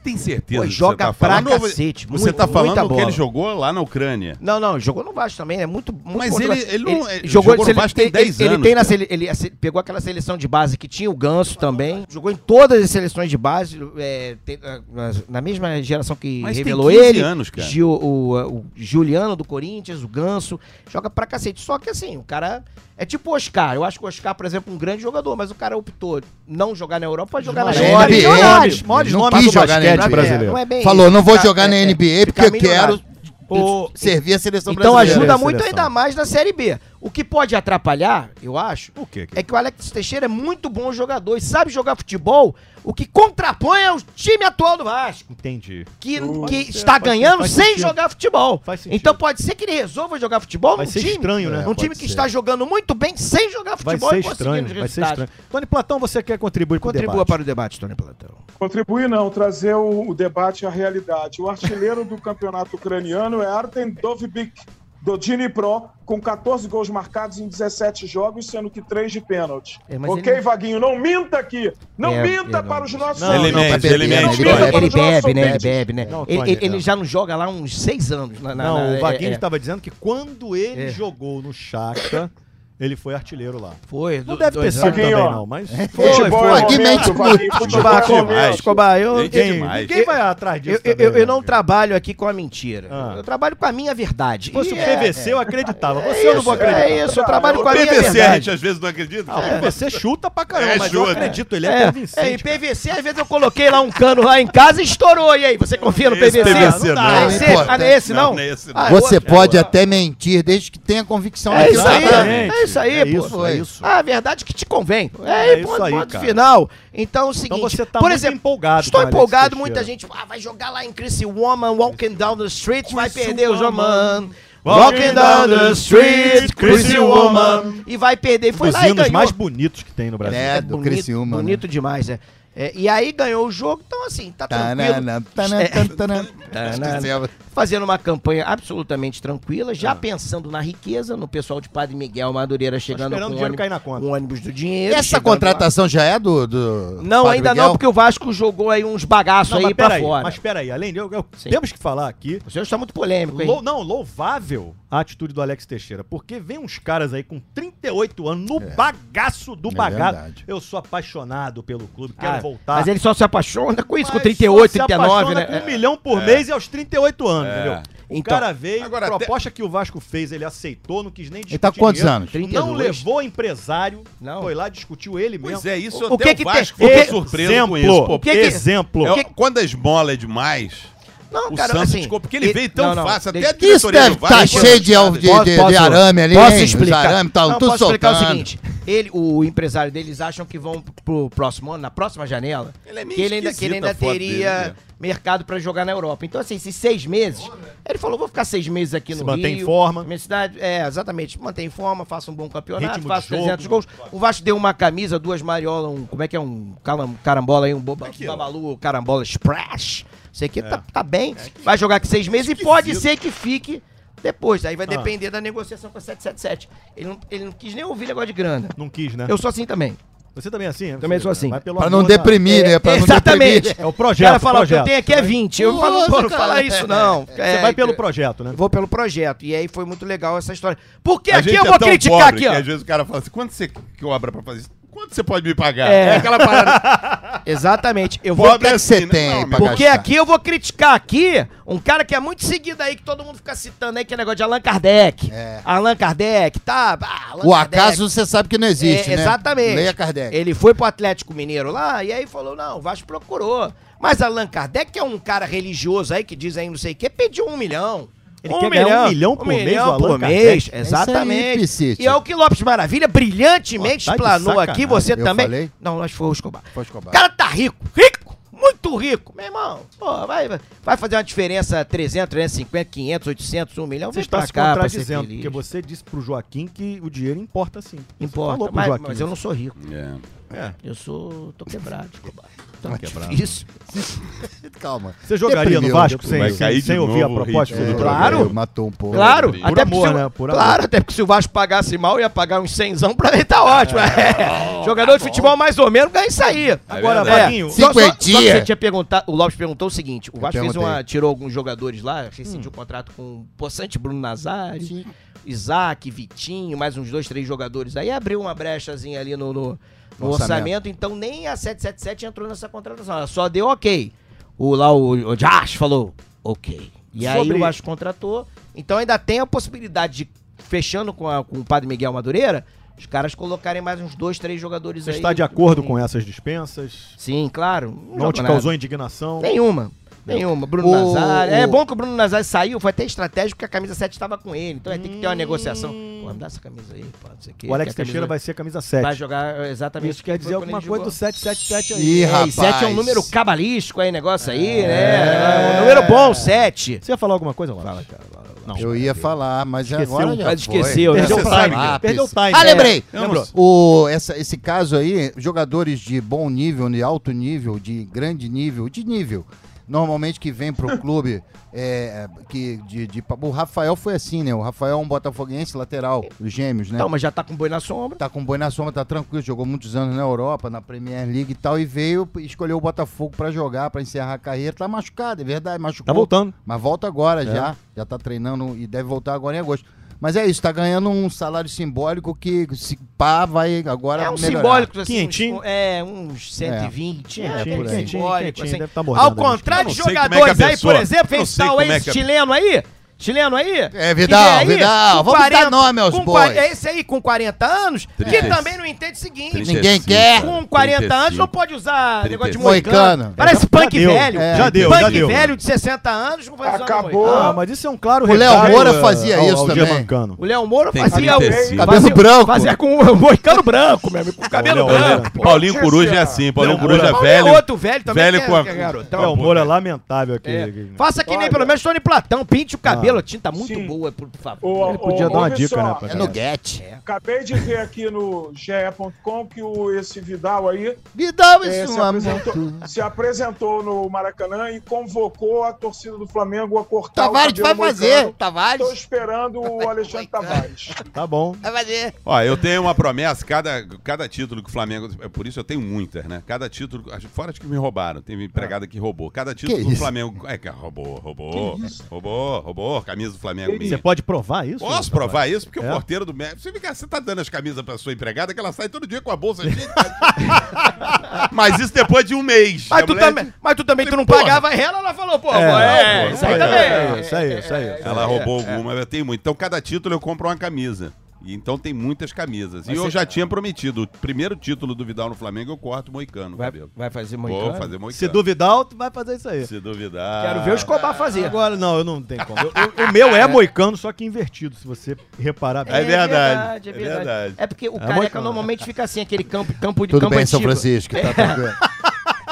Você tem certeza Pô, que joga você tá pra falando? cacete, Você muito- tá falando que ele jogou lá na Ucrânia. Não, não, jogou no Vasco também, é muito, muito Mas ele- ele não- ele jogou, jogou no ele- Vasco tem ele- 10 ele, anos, tem na sele- ele pegou aquela seleção de base que tinha o Ganso também, jogou em todas as seleções de base, é, tem- na, na mesma geração que Mas tem revelou 15 ele, anos, cara. Gil- o, o Juliano do Corinthians, o Ganso, joga pra cacete. Só que assim, o cara é tipo o Oscar. Eu acho que o Oscar, por exemplo, é um grande jogador, mas o cara optou não jogar na Europa, pode jogar na maiores- Europa. Maiores não nomes do basquete brasileiro. É, não é bem Falou, isso. não vou Fica- jogar na é, é, NBA porque eu quero. O- servir a seleção Então brasileira. ajuda a muito ainda mais na Série B. O que pode atrapalhar, eu acho, O quê? é que o Alex Teixeira é muito bom jogador e sabe jogar futebol, o que contrapõe é o time atual do Vasco, Entendi. que, Pode que ser, está ser, ganhando faz sem sentido. jogar futebol. Então pode ser que ele resolva jogar futebol Vai num ser time, estranho, né? num pode time que ser. está jogando muito bem sem jogar Vai futebol ser e conseguindo estranho, os vai ser resultados. estranho. Tony Platão, você quer contribuir com o Contribua debate? para o debate, Tony Platão. Contribuir não, trazer o, o debate à realidade. O artilheiro do campeonato ucraniano é Artem Dovbik, do Dnipro, com 14 gols marcados em 17 jogos, sendo que 3 de pênalti. É, ok, ele- Vaguinho? Não minta aqui! Não É, minta é, não. para os nossos Não, ele não, mente, ele beber, mente. né? Ele bebe. Ele bebe, né? Ele bebe, né? Não, Ele, ele- ele já não joga lá há uns seis anos. na- na- Não, na- o é- Vaguinho é. estava dizendo que quando ele É. jogou no Shakhtar, ele foi artilheiro lá. Foi. Não do- deve ter sido também, ó. não, mas... Foi, Futebol foi. é momento, mente muito. é Demais. momento. Escobar, eu, demais. Ninguém vai atrás disso Eu, também, eu- eu não né? trabalho aqui com a mentira. Ah. Eu trabalho com a minha verdade. Se fosse o é- PVC, eu acreditava. é Você eu não vou isso, acreditar. É isso, eu trabalho com a minha PVC a verdade. gente às vezes não acredita. Ah, o PVC chuta pra caramba, É, mas eu acredito, ele é, É, convincente. é, e PVC, às vezes eu coloquei lá um cano lá em casa e estourou. E aí, você confia no PVC? PVC não, não. Não Esse, ah, não é esse não? Não, não é não. Ah, Você pode até mentir desde que tenha convicção É isso aí, Exatamente. é isso aí, É pô. isso, é isso. Ah, a verdade que te convém. É, É aí, isso ponto, aí, ponto cara. final. Então, é o seguinte, você tá por muito exemplo, empolgado estou empolgado, muita gente ah, vai jogar lá em Criciúma, walking down the street, vai perder o. Joman. Walking down the street, Criciúma. E vai perder. Foi Dos lá hinos mais bonitos que tem no Brasil. É, do bonito, Criciúma, né? Bonito demais, é. É, E aí ganhou o jogo, então assim, tá tranquilo. Tanana, tanana, É. tanana. Fazendo uma campanha absolutamente tranquila, já pensando na riqueza, no pessoal de Padre Miguel Madureira chegando com o ônibus, cair na conta. um ônibus do dinheiro. Essa chegando lá. contratação já é do. do Não, Padre ainda Miguel? não, porque o Vasco jogou aí uns bagaços Não, aí mas pra peraí, fora. mas peraí, além de eu, eu- temos que falar aqui, O senhor está muito polêmico, hein? lou- não, louvável a atitude do Alex Teixeira. Porque vem uns caras aí com 38 anos no bagaço do É bagaço. verdade. Eu sou apaixonado pelo clube, quero Ah, voltar. Mas ele só se apaixona com isso, com Mas 38, só se 39, apaixona né? com um milhão por mês e aos 38 anos, É. entendeu? O Então, cara veio, agora a proposta que o Vasco fez, ele aceitou, não quis nem discutir Ele tá com quantos dinheiro. anos? 32. Não levou empresário, Não. foi lá, discutiu ele mesmo. Pois é, isso O até que o que Vasco tem- ficou o que- surpreso exemplo, com isso. Pô, O que que- exemplo. É, quando a esmola é demais, Não, o cara, Santos assim, ficou, porque ele e- veio tão não, não, fácil, até a Que isso diretoria deve do Vasco tá cheio de, assustada. de, Posso- de, de arame ali, Posso hein? explicar? Os arames tá Não, tudo posso explicar o seguinte. Ele, o empresário deles acham que vão pro próximo ano, na próxima janela, Ele é que ele ainda, que ele ainda teria dele, né? mercado pra jogar na Europa. Então, assim, esses seis meses, ele falou, vou ficar seis meses aqui Se no mantém Rio. em forma. Minha cidade, é, exatamente, mantém em forma, faça um bom campeonato, de faça jogo. 300 gols. O Vasco deu uma camisa, duas mariolas, um, como é que é, um calam- carambola aí, um boba, babalu, carambola splash. Sei que tá, tá bem, vai jogar aqui seis meses e pode ser que fique depois. Aí vai Ah. depender da negociação com a 777. Ele não, ele não quis nem ouvir negócio de grana. Não quis, né? Eu sou assim também. Você também é assim? né? Também Você sou assim. Pelo Pra não da- deprimir, né? Pra Exatamente. deprimir. É o O projeto. cara fala, o que eu tenho aqui é 20. Eu falo, pô, não fala isso não. Você É, vai pelo então, projeto, né? Vou pelo projeto. E aí foi muito legal essa história. Porque A aqui gente eu é vou criticar pobre aqui, ó. às vezes o cara fala assim, quanto você cobra pra fazer isso? Quanto você pode me pagar? É. aquela parada. Exatamente. Eu vou é que você assim, né? tem Não, Porque gastar? aqui eu vou criticar aqui um cara que é muito seguido aí, que todo mundo fica citando aí, que é negócio de Allan Kardec. É. Allan Kardec, tá? Ah, Allan O Kardec. acaso você sabe que não existe, É, né? Exatamente. Leia Kardec. Ele foi pro Atlético Mineiro lá e aí falou: não, o Vasco procurou. Mas Allan Kardec, que é um cara religioso aí, que diz aí não sei o quê, pediu um milhão. Ele quer ganhar um milhão por mês, o Allan por mês, É exatamente. aí, Piscite. e é o que Lopes Maravilha brilhantemente Pô, tá de explanou aqui, você Eu também. falei? Não, nós foi o Escobar. Foi o Escobar. O cara tá rico, rico, muito rico. Meu irmão, pô, vai, vai fazer uma diferença 300, 350, 500, 800, 1 milhão, Você está se cá contradizendo, porque você disse pro Joaquim que o dinheiro importa sim. Você Importa, mas, Joaquim mas eu não sou rico. É. É. Eu sou. tô quebrado, Escobar. Tá quebrado. difícil. Calma. Você jogaria no Deprimiu, Vasco deprimiu. sem, Vai cair sem, de sem ouvir a o proposta ritmo do do programa? Claro. É, Matou um pouco. Claro, Por até amor, porque se, o- né? Por claro, amor. até porque se o Vasco pagasse mal, ia pagar uns 100 pra mim, tá ótimo. É. Jogador de futebol mais ou menos ganha isso aí. Agora, verdade. Vaguinho, Só, só, só que você tinha perguntado, o Lopes perguntou o seguinte: o Vasco fez perguntei. uma, tirou alguns jogadores lá, rescindiu o contrato com o Poçante Bruno Nazário, Isaac, Vitinho, mais uns dois, três jogadores aí, abriu uma brechazinha ali no, no- no orçamento. orçamento. então nem a 777 entrou nessa contratação, ela só deu ok. O, lá o, o Josh falou ok. E aí Sobre- o Vasco contratou, então ainda tem a possibilidade de, fechando com, a- com o Padre Miguel Madureira, os caras colocarem mais uns dois, três jogadores Você aí. está de acordo com essas dispensas? Sim, claro. Não joga te nada. causou indignação? Nenhuma. Nenhuma. Bruno O- Nazário. o- É bom que o Bruno Nazário saiu, foi até estratégico porque a camisa 7 estava com ele. Então vai ter que ter uma negociação. Pô, me dá essa camisa aí, pô, não sei o quê. O Alex que a camisa Teixeira vai ser camisa 7. vai jogar exatamente. Isso quer dizer alguma coisa do jogou. 777 aí. Ih, É, rapaz. e 7 é um número cabalístico aí, negócio aí, né? É um número bom, 7. Você ia falar alguma coisa, Fala, cara. Não. Eu ia falar, mas Esqueceu. agora já Mas foi. esqueceu, né? Perdeu o time. que- Perdeu o time. Ah, lembrei. Eu não Lembrou? O, essa, esse caso aí, jogadores de bom nível, de alto nível, de grande nível, de nível, normalmente que vem pro clube, é, que de, de- o Rafael foi assim, né? O Rafael é um botafoguense lateral, os gêmeos, né? Então, mas já tá com boi na sombra. Tá com boi na sombra, tá tranquilo, jogou muitos anos na Europa, na Premier League e tal, e veio escolheu o Botafogo pra jogar, pra encerrar a carreira. Tá machucado, é verdade, machucou. Tá voltando. Mas volta agora É. já, já tá treinando e deve voltar agora em agosto. Mas é isso, tá ganhando um salário simbólico que se pá vai agora É um melhorar. simbólico, assim. Quinhentinho? Uns, é, uns 120. É, É, bem por aí. simbólico, Quentinho, assim. deve tá Ao contrário de como é jogadores aí, por exemplo, fez tal é ex-chileno aí. Chileno aí? É, Vidal, vem aí Vidal, vamos dar nome aos bois. É esse aí, com 40 anos, que 36. também não entende o seguinte. 35, Ninguém quer. Com 40 anos 35. não pode usar negócio de 35. moicano. Moicano. Parece Já- punk já deu. velho. É. Já deu, punk já deu. velho de 60 anos não pode usar Acabou. Ah, mas isso é um claro O Léo Moura eh, fazia ao- isso ao também. Germancano. O Léo Moura Tem fazia o 35. Cabelo branco. Fazia com o moicano branco, meu amigo. Com cabelo branco. Paulinho Coruja é assim, Paulinho Coruja Paulo velho. É outro velho também. velho é- com a- é garotão. Léo Moura é lamentável aqui. É. aqui. Faça que nem pelo menos Tony Platão, pinte o cabelo, Ah. a tinta muito Sim. boa, por, favor. Ô, Ele podia ô, dar uma dica, só, né, pra É no Get. Acabei de ver aqui no ge.com que o, esse Vidal aí dá é, esse se, apresentou, se apresentou no Maracanã e convocou a torcida do Flamengo a cortar Tavares o vai fazer. moicano. Tavares Estou esperando o Alexandre Tavares. Tá bom. vai fazer. Ó, eu tenho uma promessa, cada, cada título que o Flamengo. é Por isso eu tenho muitas, né? Cada título. Fora de que me roubaram, teve empregada que roubou. Cada título Que que o isso? Flamengo. É, que roubou, roubou. Roubou, roubou, camisa do Flamengo minha. Você pode provar isso? Posso provar isso? Porque É. o porteiro do médico. Você, fica, você tá dando as camisas pra sua empregada que ela sai todo dia com a bolsa cheia de Mas isso depois de um mês. Mas tu, mulher- também, mas tu também tu não Porra. pagava ela, ela falou, pô, É, é, é, é, isso aí é, também. é, isso aí, isso aí. Ela roubou alguma, eu tenho muito. Então, cada título eu compro uma camisa. E então tem muitas camisas. E eu já tinha prometido, o primeiro título do Vidal no Flamengo eu corto moicano, Vai, cabelo. vai fazer Vou moicano? fazer moicano. Se duvidar, tu vai fazer isso aí. Se duvidar. Quero ver o Escobar fazer. Agora, não, eu não tenho como. Eu- eu- o meu é moicano, só que invertido, se você reparar bem. É verdade, é verdade. É porque o É careca moicano. normalmente fica assim, aquele campo, campo de Tudo campo bem, São antigo. Francisco. Tá tranquilo.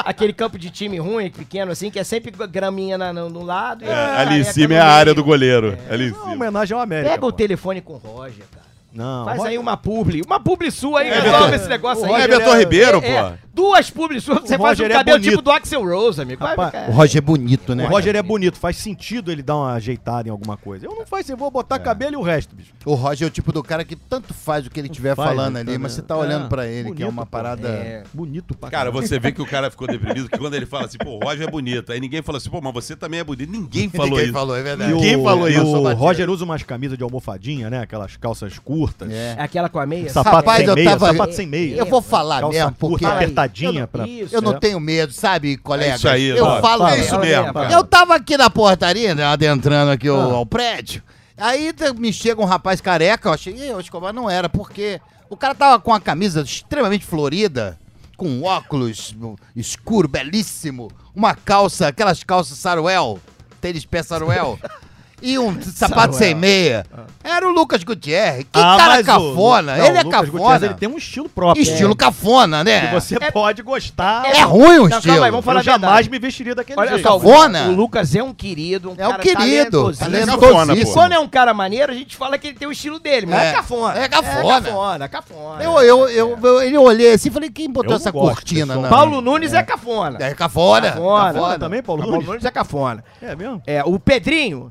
Aquele campo de time ruim, pequeno assim, que é sempre graminha na- no, no lado. É, o ali em cima é a área do goleiro. Ali em Não, cima. homenagem ao América. Pega o pô. telefone com o Roger, cara. Não, Faz aí uma publi. Uma publi sua aí, É, resolve Beto- esse negócio o aí. É Beto é- Ribeiro, É, pô. Duas publi suas, você O faz um é cabelo bonito. tipo do Axel Rose, amigo. Vai, Rapaz, cara. O Roger é bonito, né? O Roger é bonito, faz sentido ele dar uma ajeitada em alguma coisa. Eu não faço, eu vou botar cabelo e o resto, bicho. O Roger é o tipo do cara que tanto faz o que ele estiver falando ali, mas né? você tá olhando É, pra ele, que é bonito, uma parada. É. Bonito pra Cara, você vê que o cara ficou deprimido, que quando ele fala assim, pô, o Roger é bonito. Aí ninguém falou assim, pô, mas você também é bonito. Ninguém falou Ninguém isso. falou, é verdade. E o- Ninguém falou isso. O. Roger usa umas camisas de almofadinha, né? Aquelas calças curtas. É. Aquela com a meia. Sapato Rapaz, sem eu meia, tava- sapato sem meia. Eu vou falar mesmo, porque apertadinha eu não-. Isso, eu não é. tenho medo, sabe, colega? É isso aí, eu Lopes. falo É Fala, isso fala mesmo, cara. Eu tava aqui na portaria, né, adentrando aqui o- Ah. ao prédio. Aí me chega um rapaz careca, eu achei, "Ih, o Escobar não era, porque o cara tava com a camisa extremamente florida, com óculos escuro, belíssimo, uma calça, aquelas calças saruel, tênis pé saruel, e um sapato sem meia. Era o Lucas Gutierrez. Que Ah, cara mas o- cafona, não, ele é Lucas cafona. Gutierrez, ele tem um estilo próprio. Estilo né? cafona, né? Que você pode gostar. É ruim o Não, estilo. calma aí, vamos falar eu jamais me vestiria daquele Olha jeito. só, Cafona? o Lucas é um querido, um É um cara querido, talentosíssimo. talentosíssimo. E quando é um cara maneiro, a gente fala que ele tem o estilo dele, mas é, É, cafona. é cafona. É cafona, é cafona. Eu, eu, eu, eu, ele olhei assim e falei, quem botou Eu essa cortina? na- Paulo Nunes é, cafona. É cafona. Cafona. Cafona também, Paulo Paulo Nunes? Nunes é cafona. É mesmo? É, o Pedrinho.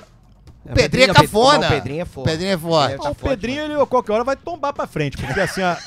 O Pedrinho é Pedrinho- cafona. O Pedrinho é foda. Pedrinho é forte. É, Ah, o Pedrinho, ele qualquer hora vai tombar pra frente, porque assim, a...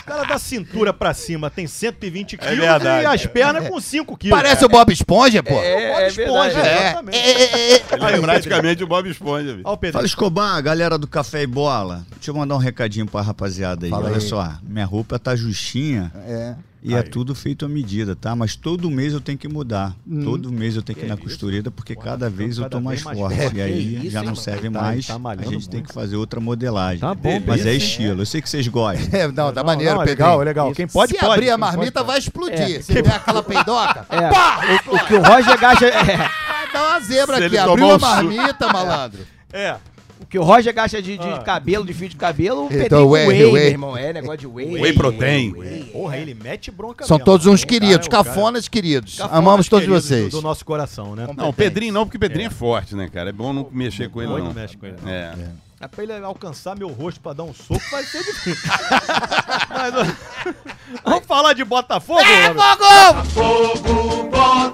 o cara da cintura pra cima tem 120 quilos verdade. e as pernas com 5 quilos. Parece o Bob Esponja, pô. É, Bob é Esponja, verdade. É. exatamente. É, é, é. Ele é praticamente o Bob Esponja. Olha o Pedrinho. Fala Escobar, galera do Café e Bola. Deixa eu mandar um recadinho pra rapaziada aí. Fala Olha aí. só, minha roupa tá justinha É. e é tudo feito à medida, tá? Mas todo mês eu tenho que mudar. Todo mês eu tenho que ir na costureira porque cada vez eu tô cada mais mais forte. forte. E aí Que isso, já não serve Tá- mais. tá a gente tem muito. que fazer outra modelagem. Tá bom, Mas é beleza. estilo. Eu sei que vocês gostam. É, não, tá Não, maneiro, não, é legal, é legal. Quem pode, Se pode. abrir a marmita, pode, vai explodir. É. Se der aquela peidoca, É, pá! o, o que o Roger gasta. É, Vai dar uma zebra Se aqui. Abriu a marmita, malandro. É. o que o Roger gasta de, de Ah. cabelo, de fio de cabelo, o Então, whey, whey, whey. meu irmão. É negócio de whey. Whey protein. Porra, ele mete bronca São mesmo. todos uns O queridos, é cara. cafonas queridos. Cafonas Amamos todos queridos vocês. Do, do nosso coração, né? Não, o Pedrinho não, porque o Pedrinho é. forte, né, cara? É bom não mexer com ele, Não, não. não mexe com ele, não. É. É pra ele alcançar meu rosto pra dar um soco, vai ser difícil. Mas, vamos falar de Botafogo? É, Robert? Fogo, Botafogo,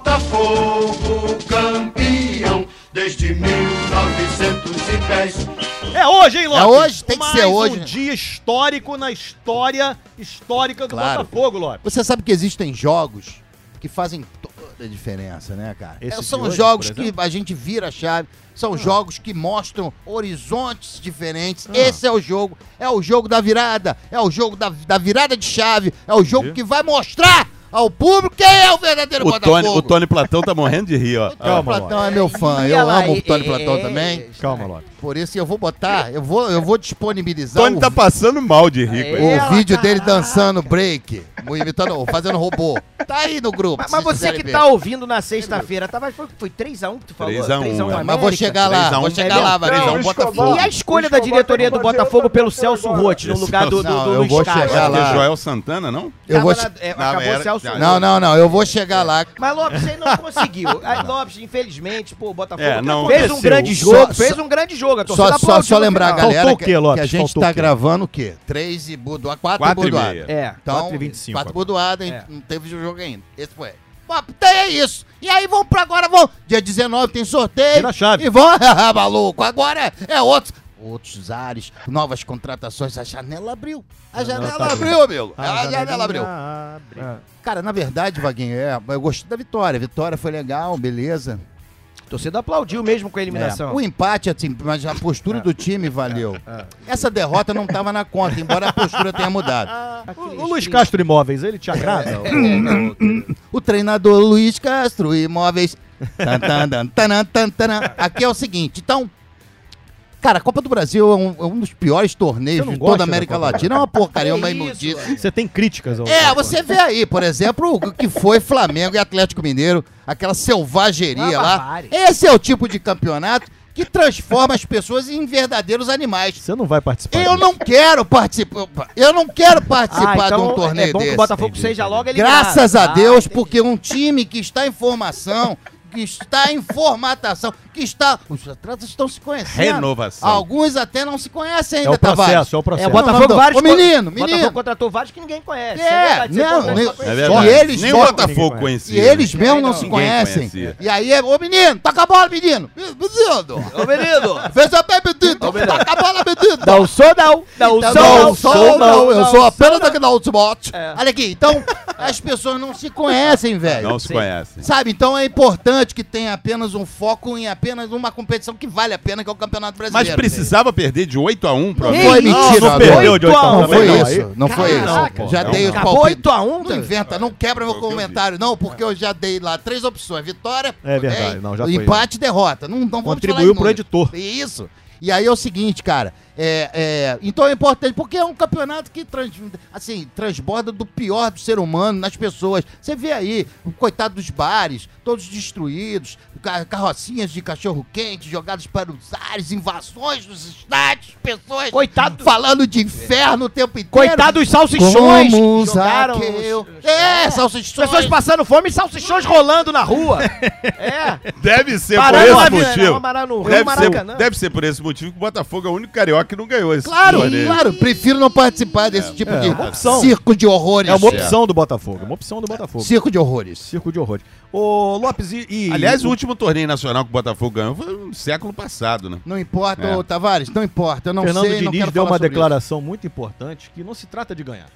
É hoje, hein, Lopes? É hoje, tem que Mais ser hoje. um dia histórico na história histórica do Claro. Botafogo, Lopes. Você sabe que existem jogos que fazem toda a diferença, né, cara? Esse É, de são hoje, jogos por que exemplo? a gente vira a chave, são jogos que mostram horizontes diferentes. Ah. Esse é o jogo, é o jogo da virada, é o jogo da, da virada de chave, é o jogo que vai mostrar ao público quem é o verdadeiro O Botafogo. Tony, o Tony Platão tá morrendo de rir, ó. O Tony Calma, Platão é meu fã, E eu ela- amo o Tony e- Platão e- também. Calma, Lopes. Por isso eu vou botar, eu vou, eu vou disponibilizar Tony o tá passando mal de rir É. O Ela, vídeo dele caraca. dançando break, imitando, fazendo robô. Tá aí no grupo. Mas, mas você que ver. tá ouvindo na sexta-feira, tava, foi, foi 3x1 que tu falou? 3 a 1, é. Mas vou chegar lá, 3 a 1. vou chegar É lá, Não, Botafogo. E a escolha da diretoria do Botafogo pelo Celso. Rotti, no lugar do, Não, do eu Luiz vou Carlos. chegar que lá. é Joel Santana, não? Eu vou é, Não, acabou o Celso Rotti. Não, não, não, eu vou chegar lá. Mas Lopes, você não conseguiu. Aí, Lopes, infelizmente, pô, o Botafogo É, não fez um grande jogo, só- fez um grande jogo. A Só, torcida só, só lembrar a galera Faltou que, quê, Lopes? que a gente Faltou tá gravando o quê? Três e budoada, quatro, Quatro e budoada. É. Então, 4 e 25 quatro budoada, hein? É. não teve jogo ainda. Esse foi. Então é isso. E aí vamos pra agora, vamos. Dia 19 tem sorteio. Vira chave. E vão, maluco. Agora é outros. Outros ares, novas contratações. A janela abriu. A janela tá abriu, amigo. Ah, A janela abriu. abre. Cara, na verdade, Vaguinho, é, eu gostei da vitória. A vitória foi legal, beleza. torcida aplaudiu mesmo com a eliminação. O empate, assim, mas a postura do time valeu. Essa derrota não estava na conta, embora a postura tenha mudado. O, o Luiz Castro Imóveis, ele te agrada? O treinador Luiz Castro Imóveis. Aqui é o seguinte, então. Cara, a Copa do Brasil é um, é um dos piores torneios de toda a América Copa Latina. É uma porcaria, é uma Que imundice. Você tem críticas ao É, você vê aí, por exemplo, o que foi Flamengo e Atlético Mineiro, aquela selvageria Uma lá. barbárie. Esse é o tipo de campeonato que transforma as pessoas em verdadeiros animais. Você não vai participar. Eu disso. não quero participar. Eu não quero participar Ah, então de um torneio é bom que desse. o Botafogo seja logo eliminado. Graças a Ah, Deus, entendi. porque um time que está em formação, que está em formatação, que está. Os atletas estão se conhecendo. Renovação. Alguns até não se conhecem É ainda, o processo, é o É, processo. o Botafogo Não, não, vários. Ô, menino, Botafogo menino. contratou vários que ninguém conhece. É, verdade, você não, foi nem- É conhecer. verdade. E eles Nem o Botafogo E E conhecia. eles mesmo não Não, se conhecem. conhecia. E aí, ô menino, toca a bola, menino. Menino. Ô, menino. Veja bem, menino. Toca a bola, menino. Não sou não. Não Então, sou não, não. sou não, eu sou apenas não. daqui da Ultimate. É. Olha aqui, então, as pessoas não se conhecem, velho. Não se conhecem. Sabe, então é importante que tenha apenas um foco em apenas uma competição que vale a pena, que é o Campeonato Mas Brasileiro. precisava perder de 8 a 1 pra Não foi mentira, não doido. perdeu de 8 a 1 Não foi não. isso, não foi isso. Já não, dei os não. Palpites. 8 a 1 Não inventa, não quebra meu comentário, não, porque eu já dei lá três opções: vitória, É verdade, não, já foi. empate e derrota. Não, não vamos Contribuiu pro editor. Isso. E aí é o seguinte, cara. É, é, então é importante, porque é um campeonato que trans, assim, transborda do pior do ser humano nas pessoas. Você vê aí, o coitado dos bares, todos destruídos, ca- carrocinhas de cachorro-quente jogados para os ares, invasões dos estádios, pessoas Coitado. falando de inferno o tempo inteiro. Coitado dos salsichões. Como Jogaram os- É, salsichões. Pessoas passando fome e salsichões rolando na rua. É. Deve ser Parando por esse motivo. não, Deve ser, Maracanã. deve ser por esse motivo que o Botafogo é o único carioca que não ganhou esse Claro, torneio. claro. Prefiro não participar desse tipo É, de uma opção. circo de horrores. É uma opção do Botafogo. É uma opção do Botafogo. Circo de horrores. Circo de horrores. Ô, Lopes, e. e- Aliás, o último torneio nacional que o Botafogo ganhou foi no século passado, né? Não importa, É. ô, Tavares, não importa. Eu não Fernando sei, não Diniz quero deu falar uma sobre declaração muito importante que não se trata de ganhar.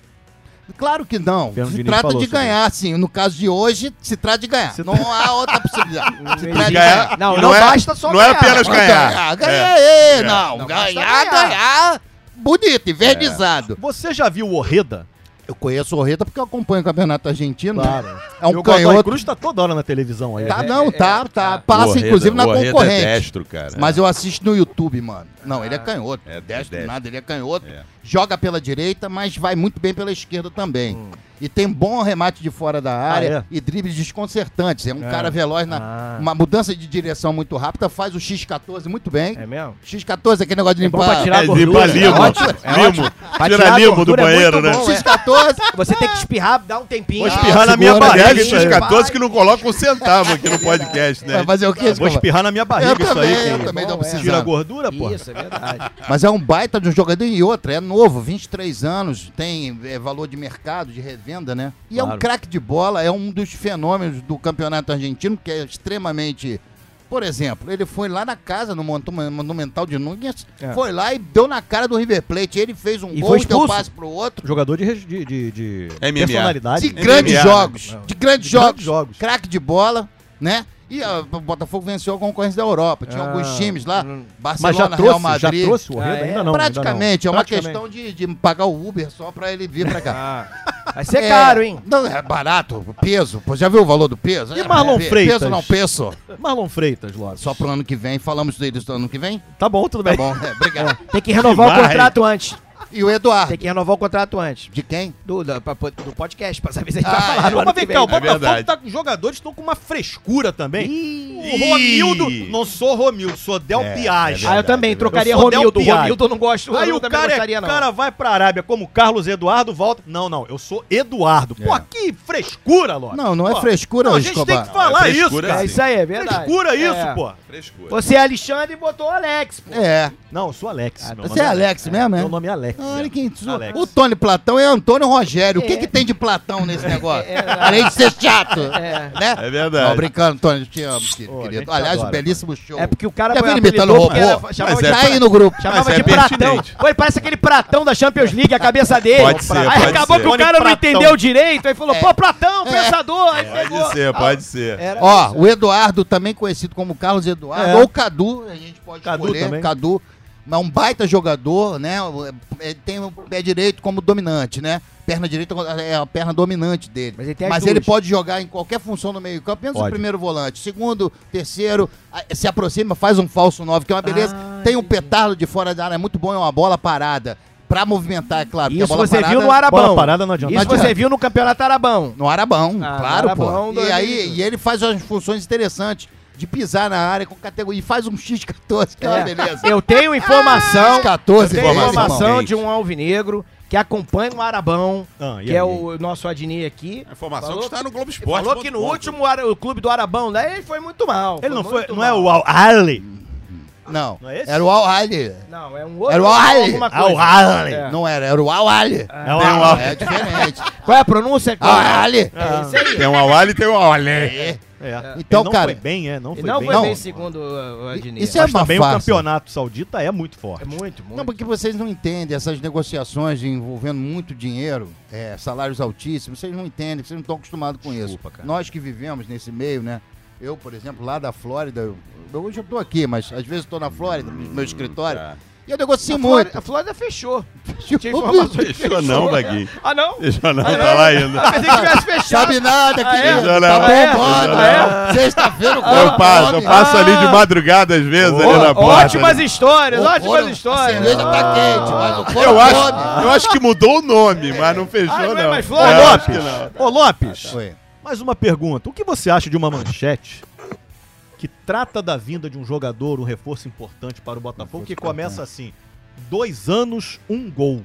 Claro que não. Fernando se Diniz trata falou de sobre ganhar, sim. No caso de hoje, se trata de ganhar. Se Não há outra possibilidade. se trata de Ganhar- ganhar. Não, e não é- basta só Não é ganhar. apenas ganhar. Ganhar, É. é, não. Não ganhar, ganhar. ganhar. Bonito, invernizado. Você já viu o Orreda? Eu conheço o Reta porque eu acompanho o campeonato argentino. Claro. É um E o Godoy canhoto. Cruz tá toda hora na televisão aí. Tá, né? não, tá, tá. O Passa, Orreda- inclusive, na o Orreda concorrente. É destro, cara. Mas eu assisto no YouTube, mano. Não, ele é canhoto. é É destro, destro. nada, ele é canhoto. É. Joga pela direita, mas vai muito bem pela esquerda também. E tem bom remate de fora da área é? e dribles desconcertantes. É um É. cara veloz na Ah. uma mudança de direção muito rápida, faz o X14 muito bem. É mesmo? X14 aquele negócio de É bom limpar. pra tirar a É, gordura. limpa limo. É ótimo. É Limo. Tira tirar a limo do gordura é banheiro, né? bom, é. X14 Você tem que espirrar, dar um tempinho. Vou espirrar na minha barriga. Isso aí. X14 que não coloca um centavo aqui no podcast, né? vai fazer o quê? Vou espirrar na minha barriga Eu isso também, aí. eu também é. precisando. Tira a gordura, pô. Isso, é verdade. Mas é um baita de um jogador e outra, é novo, 23 anos, tem é, valor de mercado, de revenda, né? E é um Claro. craque de bola, é um dos fenômenos do campeonato argentino, que é extremamente. Por exemplo, ele foi lá na casa, no Monumental de Núñez, É. foi lá e deu na cara do River Plate. Ele fez um E gol e deu passe pro outro. Jogador de, de, de, de personalidade. De grandes MMA, jogos, né? de grandes De jogos, grandes jogos. craque de bola, né? E o Botafogo venceu a concorrência da Europa. Tinha Ah, alguns times lá, hum. Mas Barcelona, já Real trouxe, já Madrid. trouxe o Orreda? Ah, é? Ainda não. Praticamente, é ainda uma não. Praticamente. questão de, de pagar o Uber só pra ele vir pra cá. Ah, vai ser caro, hein? Não, é barato, o peso. Pô, já viu o valor do peso? E É, Marlon Freitas? Peso não, peso. Marlon Freitas, Lopes. Só pro ano que vem. Falamos deles do ano que vem? Tá bom, tudo Tá bem. bom, é, obrigado. Tem que renovar o Vai. contrato antes. E o Eduardo? Tem que renovar o contrato antes. De quem? Do, pra- do podcast, pra saber se a gente Ah, vai falar é. no ano Mas vem cá, o É Botafogo verdade. tá com os jogadores estão com uma frescura também. Ih. O Romildo, não sou Romildo, sou Del Piage. Ah, eu também trocaria Eu Romildo. Romildo eu não gosto. Aí o cara, é- gostaria, não. cara vai pra Arábia como Carlos Eduardo, volta. Não, não, eu sou Eduardo. Pô, que frescura, Lopes. Não, não é Pô, frescura, Não, a gente Escobar. tem que falar É isso, cara. É isso aí, é verdade. Frescura isso, É. pô. Frescura. Você é Alexandre e botou o Alex, pô. É. Não, eu sou Alex. Ah, meu Você é Alex mesmo, é? Meu nome é Alex. Olha é. quem. Alex. O Tony Platão é Antônio Rogério. O que, É. que tem de Platão nesse negócio? É, é, Além de ser chato. É. Né? É verdade. Não, brincando, Tony, eu te amo, Aliás, um adora, belíssimo show. É porque o cara Já ele apelidou imitando o robô? era- chamava Mas de é Tá aí no grupo. Chamava Mas é de pratão. Pô, ele parece aquele pratão da Champions League, a cabeça dele. Pode ser, Aí pode acabou ser. que o cara não Pratão. entendeu direito, aí falou, É. pô, Platão, pensador. Aí Pode pegou. ser, pode ser. Ó, o Eduardo, também conhecido como Carlos Eduardo, É. ou Cadu, a gente pode Cadu escolher. também. Cadu, mas um baita jogador, né? Ele tem o pé direito como dominante, né? Perna direita é a perna dominante dele. Mas ele Mas ele pode jogar em qualquer função no meio campo, menos o primeiro volante. Segundo, terceiro, se aproxima, faz um falso 9, que é uma beleza. Ah, tem um petardo de fora da área, é muito bom, é uma bola parada. Pra movimentar, é claro. Isso bola você parada- viu no Arabão. bola parada não adianta. Isso você viu no Campeonato Arabão. No Arabão, Ah, claro, no Arabão, pô. E aí, e ele faz umas funções interessantes de pisar na área com categoria. E faz um X14, que é, uma É. beleza. Eu tenho informação. X14, eu tenho informação. de um alvinegro que acompanha o Arabão, Ah, e que é aí? o nosso Adnir aqui. A informação Falou que está no Globo Ele Esporte. falou que no último Ara- o clube do Arabão, daí ele foi muito mal. Ele não foi. Não é mal. o Al Ali. Não, Não é esse? era o Al-Ali. Não, é um outro. Era o Ali. alguma coisa. Al-Ali. É. Não era, era o Al-Ali. É o Al É diferente. Qual é a pronúncia? Al-Ali. É isso aí. Tem um Awali e tem um Awali. É. É. Então, Ele não cara, foi bem, é. Não foi Não bem. foi Não. bem segundo o o Adnir. Isso é Mas uma também farsa. o campeonato saudita é muito forte. É muito, muito. Não, porque vocês não entendem essas negociações envolvendo muito dinheiro, é, salários altíssimos, vocês não entendem, vocês não estão acostumados com Desculpa, isso. cara. Nós que vivemos nesse meio, né? Eu, por exemplo, lá da Flórida, eu, hoje eu tô aqui, mas às vezes eu tô na Flórida, no meu escritório, Tá. E eu negocio a muito. Flórida, a Flórida fechou. Tinha informações que Fechou não, Vaguinho. Ah, não? Fechou não, Ah, tá lá ainda. Mas se tivesse fechado. Sabe nada, Ah, é? Já não. Tá Ah, é? bombando. Ah, Sexta-feira o Eu passo, eu passo ali de Ah. madrugada às vezes ali Ó, na porta. ótimas né? histórias, O ótimas A histórias. cerveja tá Ah. quente, mas o couro Eu come. acho, eu acho que mudou o nome, mas não fechou, Ah, não é não. mais É, Flórida? que não. Ô, Lopes, Oi. mais uma pergunta. O que você acha de uma manchete que trata da vinda de um jogador, um reforço importante para o Botafogo, que começa assim: dois anos, um gol.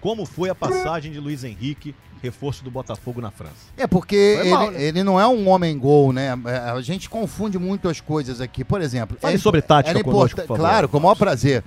Como foi a passagem de Luiz Henrique, reforço do Botafogo na França? É porque Foi ele, mal, né? ele não é um homem gol, né? É, A gente confunde muito as coisas aqui. Por exemplo, Fale é- sobre tática conosco, por favor. Claro, com o maior prazer.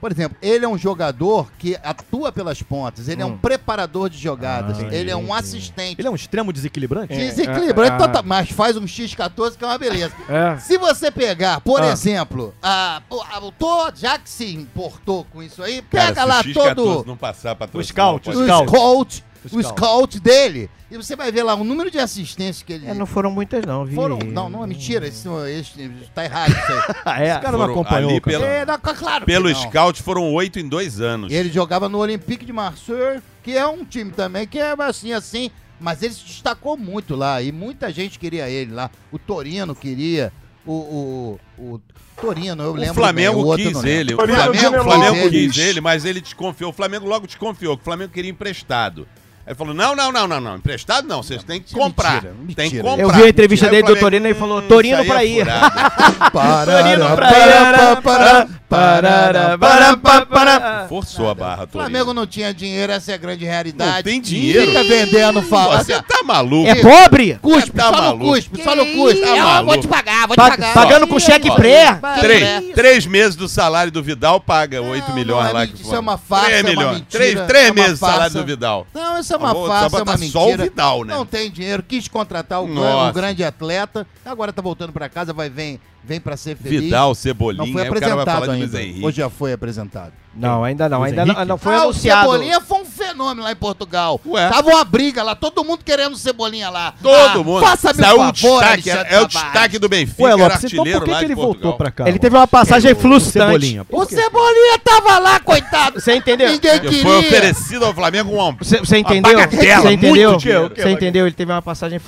Por exemplo, ele é um jogador que atua pelas pontas, ele é um preparador de jogadas, Ah, ele é um assistente. Ele é um extremo desequilibrante? Desequilibra, É, ele é, tota- mas faz um X14 que é uma beleza. É. Se você pegar, por Ah. exemplo, a, o, a- o Tô, já que se importou com isso aí, Cara, pega se lá o X14 todo não passar pra O scout, o o scout. O scout. scout dele, e você vai ver lá o número de assistências que ele... É, não foram muitas, não, viu? Foram, não, não, é mentira, isso, isso, tá errado isso aí. Ah, é? Esse cara não acompanhou ali pela- É, não, claro Pelo não. scout foram oito em dois anos. Ele jogava no Olympique de Marseille, que é um time também que é assim, assim, mas ele se destacou muito lá e muita gente queria ele lá. O Torino queria, o, o, o Torino, eu lembro. O Flamengo bem, o quis ele. O Flamengo Flamengo, Flamengo ele. quis ele, mas ele desconfiou. O Flamengo logo desconfiou que o Flamengo queria emprestado. Ele falou: não, não, não, não, não. Emprestado não, vocês têm que é comprar. mentira, Tem que comprar. Eu vi a entrevista dele do Torino e ele falou: "Hum, Torino isso aí pra é ir. furado." Torino pra ir. Parará, parará, parará. Forçou a barra, O Torino. Flamengo não tinha dinheiro, essa é a grande realidade. Não tem dinheiro? Fica vendendo, fala. Você tá maluco? É pobre? Cuspe, Tá só no maluco. cuspe, só no cuspe. Tá maluco. vou te pagar, vou te Pa- pagar. pagando com cheque pré? Três, três meses do salário do Vidal paga 8 Não, milhões não é lá. que isso é uma farsa, Três é uma milhões. mentira, três é três uma meses do salário do Vidal. Não, isso é uma vou- farsa, só é uma mentira. só o Vidal, né? Não tem dinheiro, quis contratar o, o grande atleta, agora tá voltando pra casa, vai vem, vem pra ser feliz. Vidal, Cebolinha, não foi aí o cara vai apresentado falar de Luiz ainda. Henrique. Ou já foi apresentado? Não, ainda não. Luiz Ainda não, Henrique? não foi ah, anunciado. o Cebolinha foi fenômeno lá em Portugal. Ué. Tava uma briga lá, todo mundo querendo Cebolinha lá. Todo Ah, mundo. Faça-me Saiu um favor, destaque, é o destaque do Benfica, Ué, era Lopes, então por que, que ele voltou Portugal. pra cá? Ele teve uma passagem frustrante. Cebolinha. O Cebolinha tava lá, coitado. Você entendeu? Ninguém Ele queria. foi oferecido ao Flamengo um Você, você entendeu? Você entendeu? Você entendeu? Ele teve uma passagem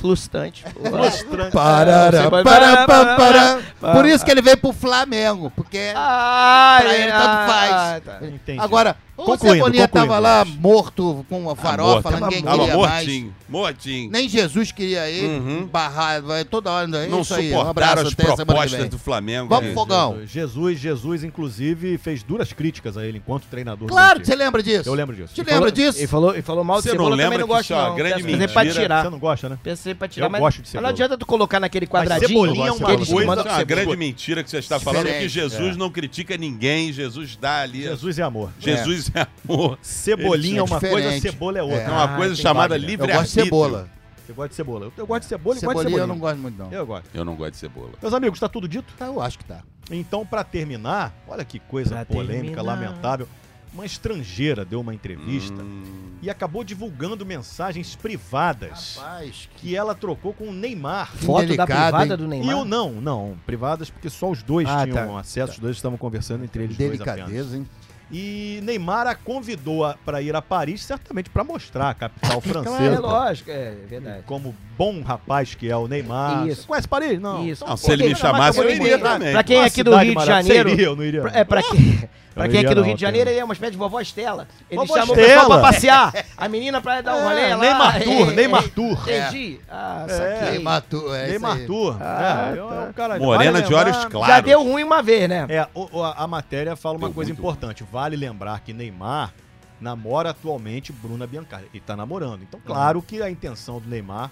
pá, pará. Por isso que ele veio pro Flamengo, porque Ah, pra ele tanto faz. Entendi. Agora, ô O Cebolinha tava lá morto com uma farofa, Tava ninguém morto. queria Tava mais. mortinho, mortinho. Nem Jesus queria ele, Uhum. barrar, vai toda hora. É Não isso aí, um abraço, as que propostas do Flamengo. Vamos, né? Fogão. Jesus, Jesus, inclusive, fez duras críticas a ele enquanto treinador. do Claro que você lembra disso. Eu lembro disso. Te lembra falou- disso? Ele falou, ele falou mal de Você não cebola, também lembra não que gosto isso é não. grande Pensei pra tirar. Você não gosta, né? Pensei pra tirar, Eu mas, gosto de mas cebola. não adianta tu colocar naquele quadradinho. cebolinha é uma que coisa- é Cebola. grande mentira que você está falando, que Diferente. Jesus não critica ninguém, Jesus dá ali. Jesus é amor. Jesus é, amor. Cebolinha é É uma diferente. coisa, cebola é outra. É uma Ah, coisa chamada Wagner. Eu gosto de cebola. Você gosta de cebola? Eu, eu gosto de cebola e gosto de Cebolinha eu não gosto muito, não. Eu gosto. Eu não gosto de cebola. Meus amigos, tá tudo dito? Eu acho que tá. Então, pra terminar, olha que coisa Pra polêmica, terminar. lamentável. Uma estrangeira deu uma entrevista Hum, e acabou divulgando mensagens privadas Rapaz, que ela trocou com o Neymar. Foto da Delicado, privada hein? do E Neymar. eu não, não, privadas porque só os dois Ah, tinham tá. acesso, os dois estavam conversando entre eles dois apenas. delicadeza, hein? E Neymar a convidou a- pra ir a Paris, certamente pra mostrar a capital Claro, francesa. é lógico, é verdade. Como bom rapaz que é o Neymar. Isso. Você conhece Paris? Não. Isso. Não, se ele me chamasse, eu iria quem- também. Pra quem é aqui do Rio de. Janeiro. Iria, eu não iria. É, pra quem, pra quem é aqui do Rio de Janeiro, ele é uma espécie de vovó Estela. Ele Vovó chama o Estela. pessoal pra passear. A menina pra dar um rolê É, lá. Neymar Tour, É, Neymar é, Tour. Entendi. Ah, É. Neymar, tu- é isso Neymar. Tour. Ah, é, tá. é um cara- Morena de olhos claros. Já deu ruim uma vez, né? É, o- o- a, matéria fala uma coisa importante. Vale lembrar que Neymar namora atualmente Bruna Biancardi. Ele tá namorando. Então, claro que a intenção do Neymar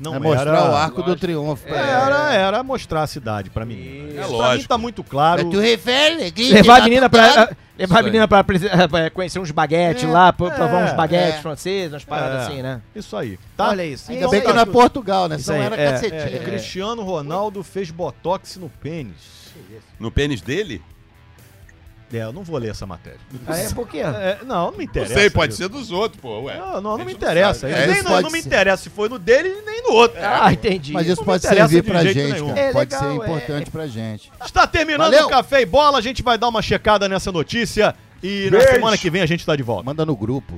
não É era... mostrar o arco do triunfo. pra Era, era mostrar a cidade pra menina. É Isso pra mim lógico. tá muito claro. Mas tu refere, que Levar a tá menina pra, levar a menina pra, presi- pra conhecer uns baguetes É, lá, pra provar é, uns baguetes é. franceses, umas paradas É. assim, né? Isso aí. Tá? Olha isso. Ainda Então bem que não é Portugal, né? Isso aí, era é, cacetinho. É, né? Cristiano Ronaldo fez botox no pênis. No pênis dele? É, eu não vou ler essa matéria. Ah, é por quê? É, não, não me Não interessa. sei, pode isso. ser dos outros, pô. Ué. Não, não, não me interessa. Isso É, nem não, não me interessa se foi no dele nem no outro. Ah, entendi. Mas isso Não pode servir pra gente, cara. É pode legal, ser é. importante pra gente. Está terminando Valeu. o Café e Bola. A gente vai dar uma checada nessa notícia. E na Beijo. semana que vem a gente tá de volta. Manda no grupo.